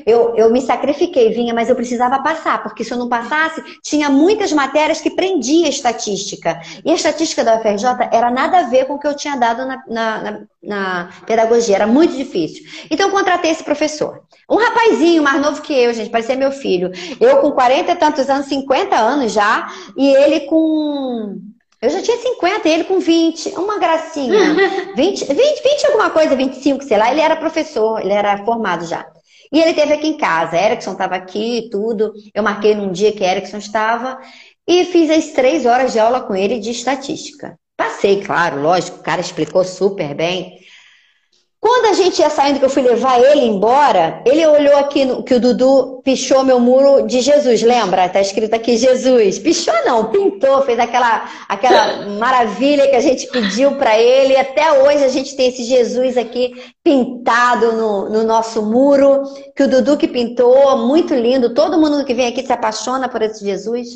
Eu, eu me sacrifiquei, vinha, mas eu precisava passar, porque se eu não passasse, tinha muitas matérias que prendia estatística. E a estatística da UFRJ era nada a ver com o que eu tinha dado na, na, na, na pedagogia, era muito difícil. Então eu contratei esse professor. Um rapazinho mais novo que eu, gente, parecia meu filho. Eu com 40 e tantos anos, 50 anos já, e ele com eu já tinha 50, ele com 20, uma gracinha. 20, 20, 20 alguma coisa, 25, sei lá. Ele era professor, ele era formado já. E ele teve aqui em casa. Erickson estava aqui e tudo. Eu marquei num dia que Erickson estava e fiz as três horas de aula com ele de estatística. Passei, claro, lógico, o cara explicou super bem. Quando a gente ia saindo, que eu fui levar ele embora, ele olhou aqui no, que o Dudu pichou meu muro de Jesus, lembra? Tá escrito aqui Jesus. Pichou não, pintou, fez aquela, aquela *laughs* maravilha que a gente pediu para ele. Até hoje a gente tem esse Jesus aqui pintado no, no nosso muro, que o Dudu que pintou, muito lindo. Todo mundo que vem aqui se apaixona por esse Jesus.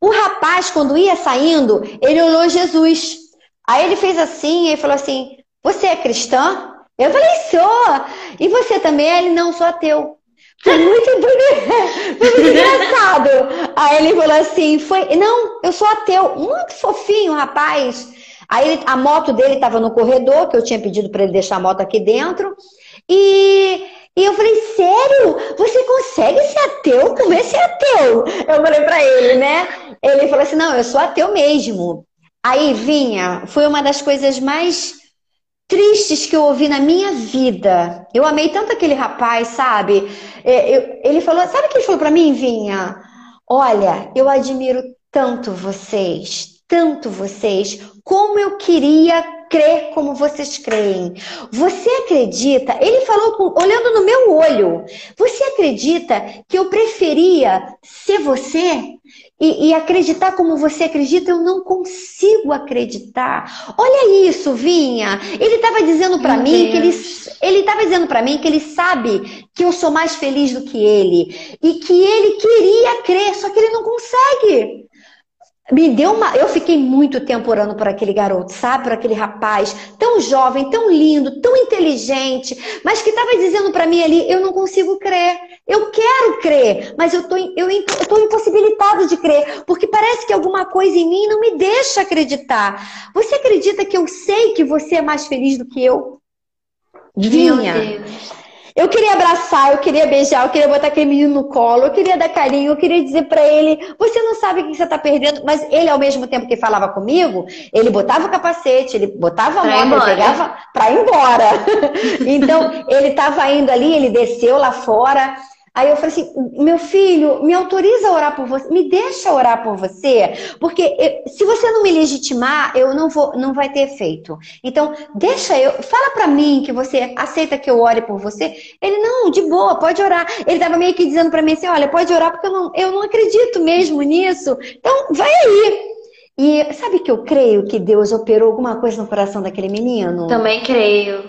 O rapaz, quando ia saindo, ele olhou Jesus. Aí ele fez assim, e falou assim: Você é cristã? Eu falei, sou! E você também? Ele, não, sou ateu. Foi muito, *laughs* muito engraçado. Aí ele falou assim, foi, não, eu sou ateu. Muito fofinho, rapaz. Aí ele, a moto dele estava no corredor, que eu tinha pedido para ele deixar a moto aqui dentro. E, e eu falei, sério? Você consegue ser ateu? Como é ser ateu? Eu falei para ele, né? Ele falou assim, não, eu sou ateu mesmo. Aí vinha, foi uma das coisas mais tristes que eu ouvi na minha vida. Eu amei tanto aquele rapaz, sabe? É, ele falou, sabe o que ele falou para mim, Vinha? Olha, eu admiro tanto vocês, tanto vocês, como eu queria crer como vocês creem. Você acredita? Ele falou olhando no meu olho. Você acredita que eu preferia ser você e, e, acreditar como você acredita, eu não consigo acreditar. Olha isso, Vinha. Ele estava dizendo para mim Deus. que ele ele estava dizendo para mim que ele sabe que eu sou mais feliz do que ele e que ele queria crer, só que ele não consegue me deu uma. Eu fiquei muito tempo orando por aquele garoto, sabe? Por aquele rapaz tão jovem, tão lindo, tão inteligente, mas que estava dizendo para mim ali: eu não consigo crer. Eu quero crer, mas eu tô, eu, eu tô impossibilitado de crer, porque parece que alguma coisa em mim não me deixa acreditar. Você acredita que eu sei que você é mais feliz do que eu? Vinha. Eu queria abraçar, eu queria beijar, eu queria botar aquele menino no colo, eu queria dar carinho, eu queria dizer para ele: você não sabe o que você tá perdendo. Mas ele, ao mesmo tempo que falava comigo, ele botava o capacete, ele botava a moto, ele pegava pra ir embora. *laughs* então, ele tava indo ali, ele desceu lá fora. Aí eu falei assim: meu filho, me autoriza a orar por você, me deixa orar por você, porque se você não me legitimar, eu não vou, não vai ter efeito. Então, deixa eu, fala para mim que você aceita que eu ore por você. Ele não, de boa, pode orar. Ele tava meio que dizendo para mim assim: olha, pode orar porque eu não, eu não acredito mesmo nisso. Então, vai aí. E sabe que eu creio que Deus operou alguma coisa no coração daquele menino? Também creio.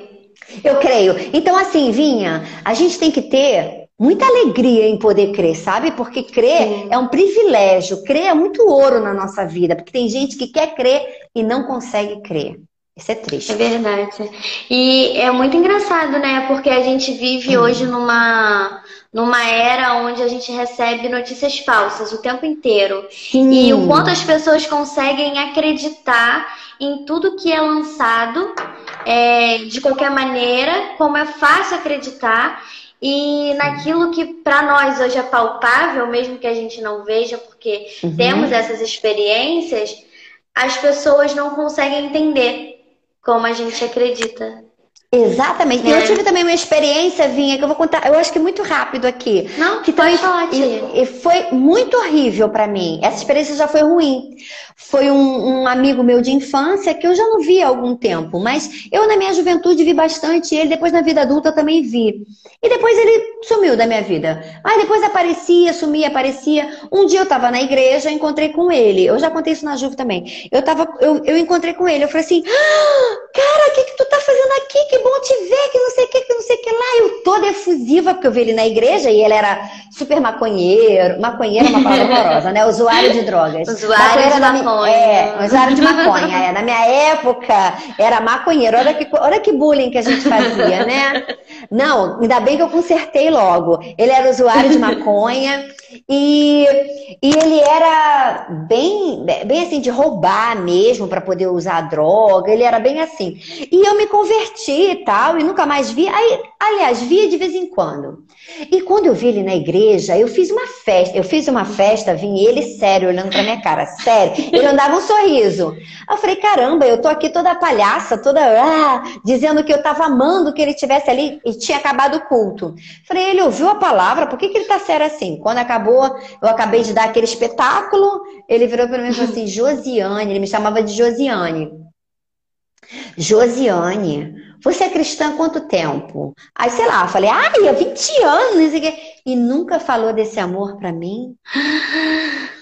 Eu creio. Então, assim, Vinha, a gente tem que ter muita alegria em poder crer, sabe? Porque crer Sim. é um privilégio. Crer é muito ouro na nossa vida, porque tem gente que quer crer e não consegue crer. Isso é triste. É verdade. E é muito engraçado, né? Porque a gente vive hum. hoje numa, numa era onde a gente recebe notícias falsas o tempo inteiro. Sim. E o quanto as pessoas conseguem acreditar em tudo que é lançado é, de qualquer maneira, como é fácil acreditar e naquilo que para nós hoje é palpável, mesmo que a gente não veja, porque uhum. temos essas experiências, as pessoas não conseguem entender como a gente acredita. Exatamente. É. Eu tive também uma experiência, Vinha, que eu vou contar, eu acho que muito rápido aqui. Não, que pode falar, e, e foi muito horrível para mim. Essa experiência já foi ruim. Foi um, um, amigo meu de infância que eu já não vi há algum tempo, mas eu na minha juventude vi bastante ele, depois na vida adulta também vi. E depois ele sumiu da minha vida. Aí depois aparecia, sumia, aparecia. Um dia eu tava na igreja, encontrei com ele. Eu já contei isso na Juve também. Eu tava, eu, eu encontrei com ele, eu falei assim: ah, "Cara, o que que tu tá fazendo aqui? Que bom te ver, que não sei o que, que não sei o que lá. Eu toda efusiva, porque eu vi ele na igreja e ele era super maconheiro. Maconheiro é uma palavra horrorosa, né? Usuário de drogas. Usuário de maconha. É, usuário de maconha. É. Na minha época, era maconheiro. Olha que, olha que bullying que a gente fazia, né? *laughs* Não, ainda bem que eu consertei logo. Ele era usuário de *laughs* maconha. E, e ele era bem, bem assim, de roubar mesmo para poder usar droga. Ele era bem assim. E eu me converti e tal, e nunca mais vi. Aí, aliás, via de vez em quando. E quando eu vi ele na igreja, eu fiz uma festa. Eu fiz uma festa, vim ele sério, olhando pra minha cara, sério. Ele andava um sorriso. Eu falei, caramba, eu tô aqui toda palhaça, toda ah, dizendo que eu tava amando que ele tivesse ali e tinha acabado o culto. Falei, ele ouviu a palavra, por que, que ele tá sério assim? Quando acabou, eu acabei de dar aquele espetáculo, ele virou para mim e falou assim, *laughs* Josiane, ele me chamava de Josiane. Josiane, você é cristã há quanto tempo? Aí, sei lá, eu falei, ai, há 20 anos. E nunca falou desse amor para mim? *gasps* *gasps* *gasps*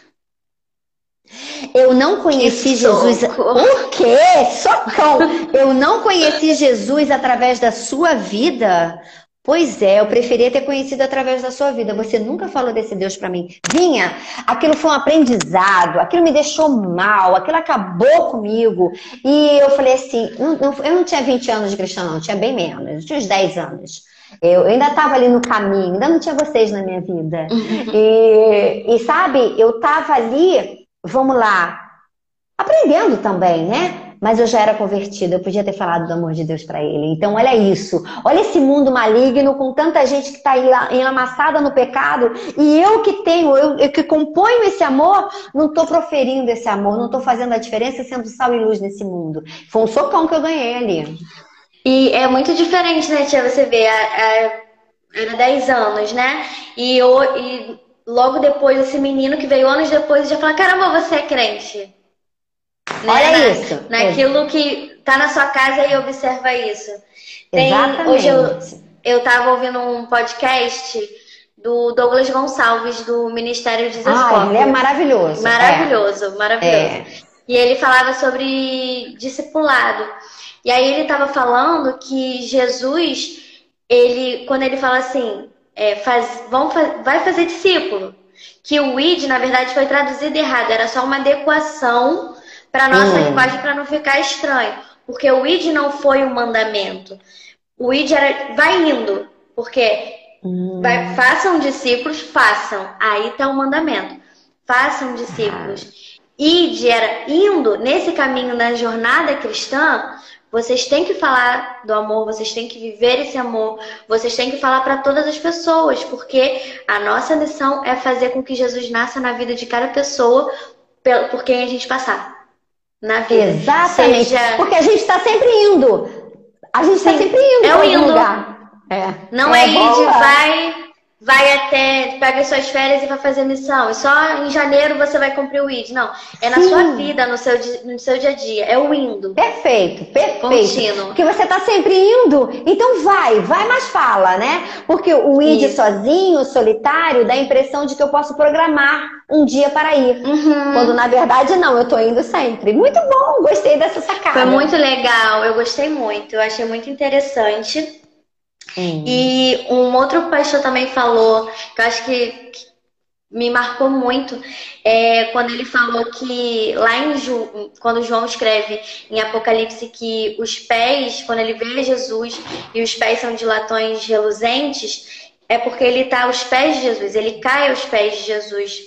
Eu não conheci Jesus. O quê? Socão! Eu não conheci Jesus através da sua vida. Pois é, eu preferia ter conhecido através da sua vida. Você nunca falou desse Deus para mim. Vinha, aquilo foi um aprendizado, aquilo me deixou mal, aquilo acabou comigo. E eu falei assim: não, não, eu não tinha 20 anos de cristão, não, eu tinha bem menos, eu tinha uns 10 anos. Eu ainda estava ali no caminho, ainda não tinha vocês na minha vida. *laughs* E, e sabe, eu estava ali, vamos lá, aprendendo também, né? mas eu já era convertida, eu podia ter falado do amor de Deus para ele. Então, olha isso. Olha esse mundo maligno com tanta gente que está enlamaçada no pecado e eu que tenho, eu, eu que componho esse amor, não estou proferindo esse amor, não estou fazendo a diferença sendo sal e luz nesse mundo. Foi um socão que eu ganhei ali. E é muito diferente, né, Tia? Você vê, a, a, era 10 anos, né? E, eu, e logo depois, esse menino que veio anos depois já fala: caramba, você é crente. Né? Olha Na, isso. Naquilo é. que tá na sua casa e observa isso. Tem, Exatamente. Hoje eu, eu tava ouvindo um podcast do Douglas Gonçalves, do Ministério de Ah, ele é maravilhoso. Maravilhoso, é. maravilhoso. É. E ele falava sobre discipulado. E aí ele estava falando que Jesus, ele, quando ele fala assim, é, faz, vão, vai fazer discípulo, que o id, na verdade, foi traduzido errado, era só uma adequação para nossa hum. linguagem para não ficar estranho. Porque o id não foi um mandamento. O id era vai indo, porque hum. vai, façam discípulos, façam. Aí está o mandamento. Façam discípulos. Ah. Id era indo nesse caminho na jornada cristã, Vocês têm que falar do amor, vocês têm que viver esse amor, vocês têm que falar para todas as pessoas, porque a nossa missão é fazer com que Jesus nasça na vida de cada pessoa por quem a gente passar. Na vida. Exatamente. Seja... Porque a gente está sempre indo. A gente está sempre indo é para algum lugar. É. Não é, é ir de vai vai até, pega suas férias e vai fazer missão. E só em janeiro você vai cumprir o ID. Não, é na Sim. sua vida, no seu, no seu dia a dia. É o indo. Perfeito, perfeito. Contínuo. Porque você tá sempre indo, então vai, vai, mas fala, né? Porque o ID Isso. sozinho, solitário, dá a impressão de que eu posso programar um dia para ir. Uhum. Quando na verdade não, eu tô indo sempre. Muito bom, gostei dessa sacada. Foi muito legal, eu gostei muito, eu achei muito interessante. Uhum. E um outro pastor também falou, que eu acho que, que me marcou muito, é quando ele falou que lá em Ju, quando João escreve em Apocalipse que os pés, quando ele vê Jesus e os pés são de latões reluzentes, é porque ele está aos pés de Jesus, ele cai aos pés de Jesus.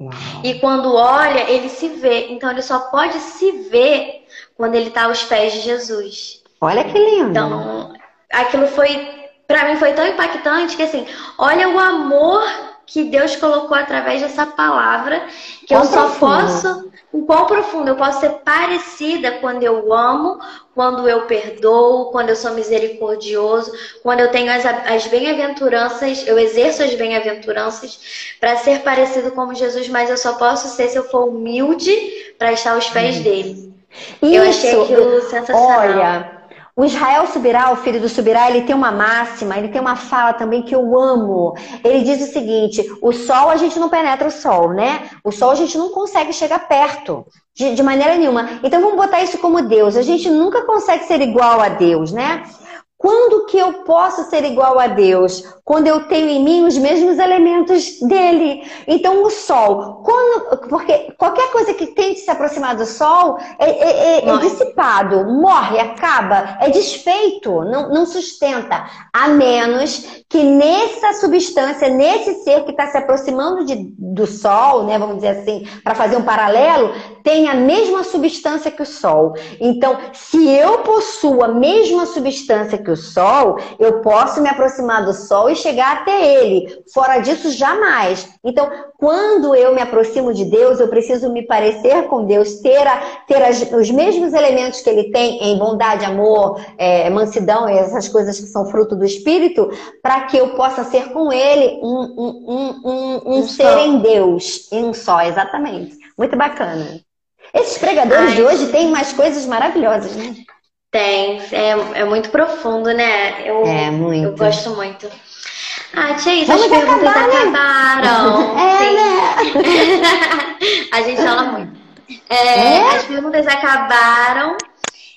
Uau. E quando olha, ele se vê. Então ele só pode se ver quando ele está aos pés de Jesus. Olha que lindo. Então, aquilo foi para mim foi tão impactante que assim, olha o amor que Deus colocou através dessa palavra, que quão eu só profundo. posso, o quão profundo, eu posso ser parecida quando eu amo, quando eu perdoo, quando eu sou misericordioso, quando eu tenho as, as bem-aventuranças, eu exerço as bem-aventuranças para ser parecido como Jesus, mas eu só posso ser se eu for humilde para estar aos pés dele. Isso. Eu achei aquilo sensacional. Olha, o Israel Subirá, o filho do Subirá, ele tem uma máxima, ele tem uma fala também que eu amo. Ele diz o seguinte: o sol a gente não penetra o sol, né? O sol a gente não consegue chegar perto. De, de maneira nenhuma. Então vamos botar isso como Deus. A gente nunca consegue ser igual a Deus, né? Quando que eu posso ser igual a Deus? Quando eu tenho em mim os mesmos elementos dele. Então, o sol, quando, porque qualquer coisa que tente se aproximar do sol é, é, é, é dissipado, morre, acaba, é desfeito, não, não sustenta. A menos que nessa substância, nesse ser que está se aproximando de, do sol, né, vamos dizer assim, para fazer um paralelo, tem a mesma substância que o Sol. Então, se eu possuo a mesma substância que o Sol, eu posso me aproximar do Sol e chegar até ele. Fora disso, jamais. Então, quando eu me aproximo de Deus, eu preciso me parecer com Deus, ter, a, ter as, os mesmos elementos que ele tem em bondade, amor, é, mansidão, essas coisas que são fruto do Espírito, para que eu possa ser com ele um, um, um, um, um ser em Deus, em um só, exatamente. Muito bacana. Esses pregadores Ai, de hoje têm mais coisas maravilhosas, né? Tem, é, é muito profundo, né? Eu, é, muito. Eu gosto muito. Ah, tia, Isa, as perguntas acabar, *laughs* né? acabaram. É, né? a gente fala muito. É, é? As perguntas acabaram.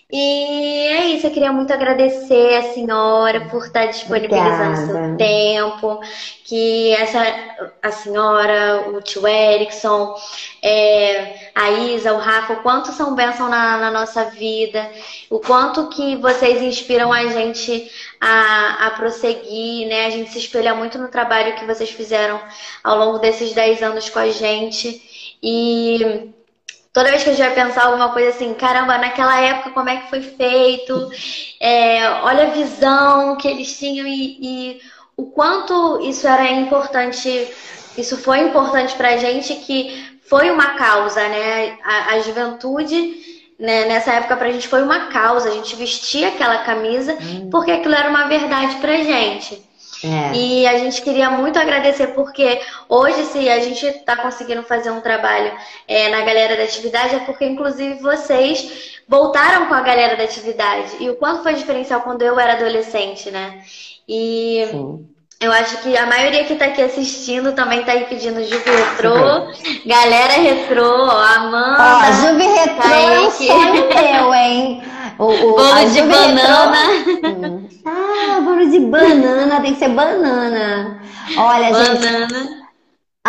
E é isso, eu queria muito agradecer a senhora por estar disponibilizando Obrigada. seu tempo, que essa a senhora, o tio Erickson, é, a Isa, o Rafa, o quanto são bênção na, na, nossa vida, o quanto que vocês inspiram a gente a, a prosseguir, né? A gente se espelha muito no trabalho que vocês fizeram ao longo desses 10 anos com a gente. E Toda vez que a gente vai pensar alguma coisa assim, caramba, naquela época como é que foi feito, é, olha a visão que eles tinham e, e, o quanto isso era importante, isso foi importante pra gente, que foi uma causa, né? A, a juventude, né, nessa época pra gente foi uma causa, a gente vestia aquela camisa hum. porque aquilo era uma verdade pra gente. É. E a gente queria muito agradecer, porque hoje, se a gente está conseguindo fazer um trabalho é, na galera da atividade, é porque, inclusive, vocês voltaram com a galera da atividade. E o quanto foi diferencial quando eu era adolescente, né? E. Sim. Eu acho que a maioria que está aqui assistindo também está aí pedindo Juve Retrô. Galera Retrô, ó, Amanda. Ó, Juve Retrô tá é um sonho meu, hein? *laughs* O, o, bolo de banana. Retrô... Ah, bolo de banana, tem que ser banana. Olha, banana. gente.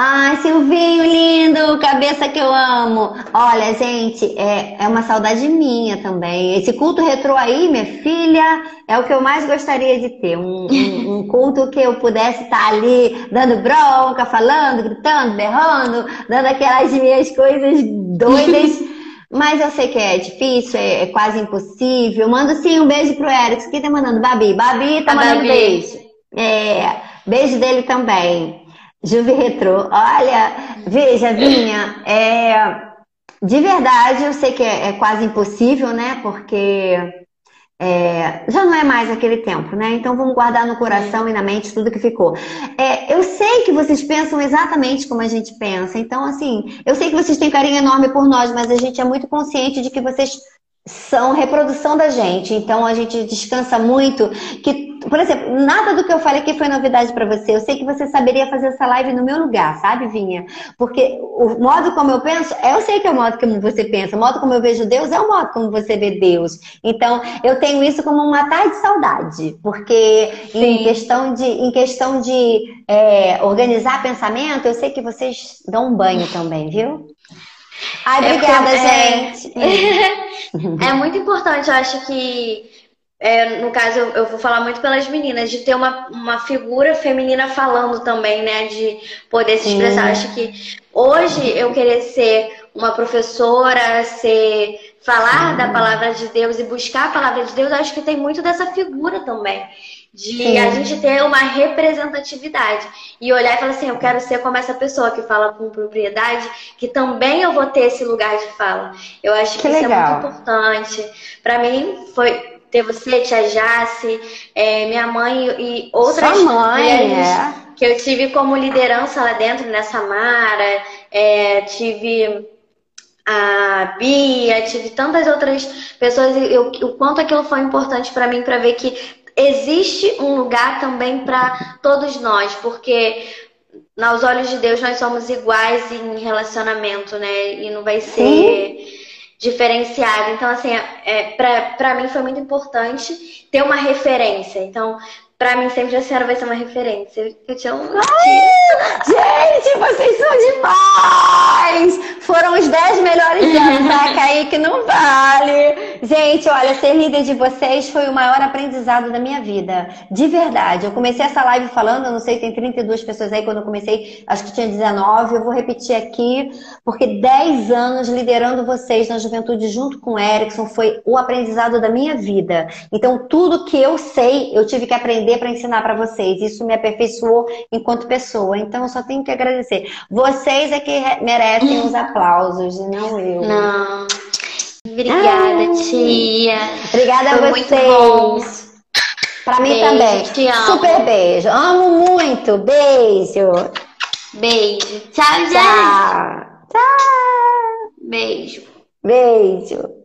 Ai, Silvinho lindo, cabeça que eu amo. Olha, gente, é, é uma saudade minha também. Esse culto retrô aí, minha filha, é o que eu mais gostaria de ter. Um, um, um culto que eu pudesse estar ali dando bronca, falando, gritando, berrando, dando aquelas minhas coisas doidas. *laughs* Mas eu sei que é difícil, é, é quase impossível. Mando sim um beijo pro Eric. Quem tá mandando? Babi. Babi tá A mandando Babi. beijo. É, beijo dele também. Juve Retro. Olha, veja, Vinha, é, de verdade eu sei que é, é quase impossível, né? Porque é, já não é mais aquele tempo, né? Então vamos guardar no coração e na mente tudo que ficou. É, eu sei que vocês pensam exatamente como a gente pensa. Então, assim, eu sei que vocês têm carinho enorme por nós, mas a gente é muito consciente de que vocês são reprodução da gente. Então a gente descansa muito. Que, por exemplo, nada do que eu falei aqui foi novidade para você. Eu sei que você saberia fazer essa live no meu lugar, sabe, Vinha? Porque o modo como eu penso, eu sei que é o modo como você pensa. O modo como eu vejo Deus é o modo como você vê Deus. Então eu tenho isso como uma tarde de saudade, porque em questão de, em questão de é, organizar pensamento, eu sei que vocês dão um banho também, viu? Ai, é obrigada, é, gente. É, *laughs* é, muito importante, eu acho que, é, no caso, eu, eu, vou falar muito pelas meninas, de ter uma, uma figura feminina falando também, né? De poder se expressar. Acho que hoje eu querer ser uma professora, ser falar da palavra de Deus e buscar a palavra de Deus, acho que tem muito dessa figura também de Sim. a gente ter uma representatividade e olhar e falar assim, eu quero ser como essa pessoa que fala com propriedade, que também eu vou ter esse lugar de fala. Eu acho que, que isso legal. é muito importante. Para mim foi ter você, tia Jace, é, minha mãe e outras mãe, mulheres é. que eu tive como liderança lá dentro nessa Mara, é, tive a Bia, tive tantas outras pessoas e eu, o quanto aquilo foi importante para mim para ver que existe um lugar também para todos nós, porque aos olhos de Deus nós somos iguais em relacionamento, né? E não vai ser Sim. Diferenciado. Então, assim, é, para mim foi muito importante ter uma referência. Então, Pra mim, sempre a senhora vai ser uma referência. Eu te amo. Ai, gente, vocês são demais! Foram os 10 melhores *laughs* anos, tá? Kaique não vale. Gente, olha, ser líder de vocês foi o maior aprendizado da minha vida. De verdade. Eu comecei essa live falando, eu não sei, tem 32 pessoas aí. Quando eu comecei, acho que tinha 19. Eu vou repetir aqui, porque 10 anos liderando vocês na juventude junto com o Erickson foi o aprendizado da minha vida. Então, tudo que eu sei, eu tive que aprender aprender para ensinar para vocês. Isso me aperfeiçoou enquanto pessoa. Então eu só tenho que agradecer. Vocês é que merecem os *laughs* aplausos, não eu. Não. Obrigada, ah, tia. Obrigada Foi a vocês. Para mim beijo, também. Te amo. Super beijo. Amo muito. Beijo. Beijo. Tchau, gente. Tchau. Tchau. Beijo. Beijo.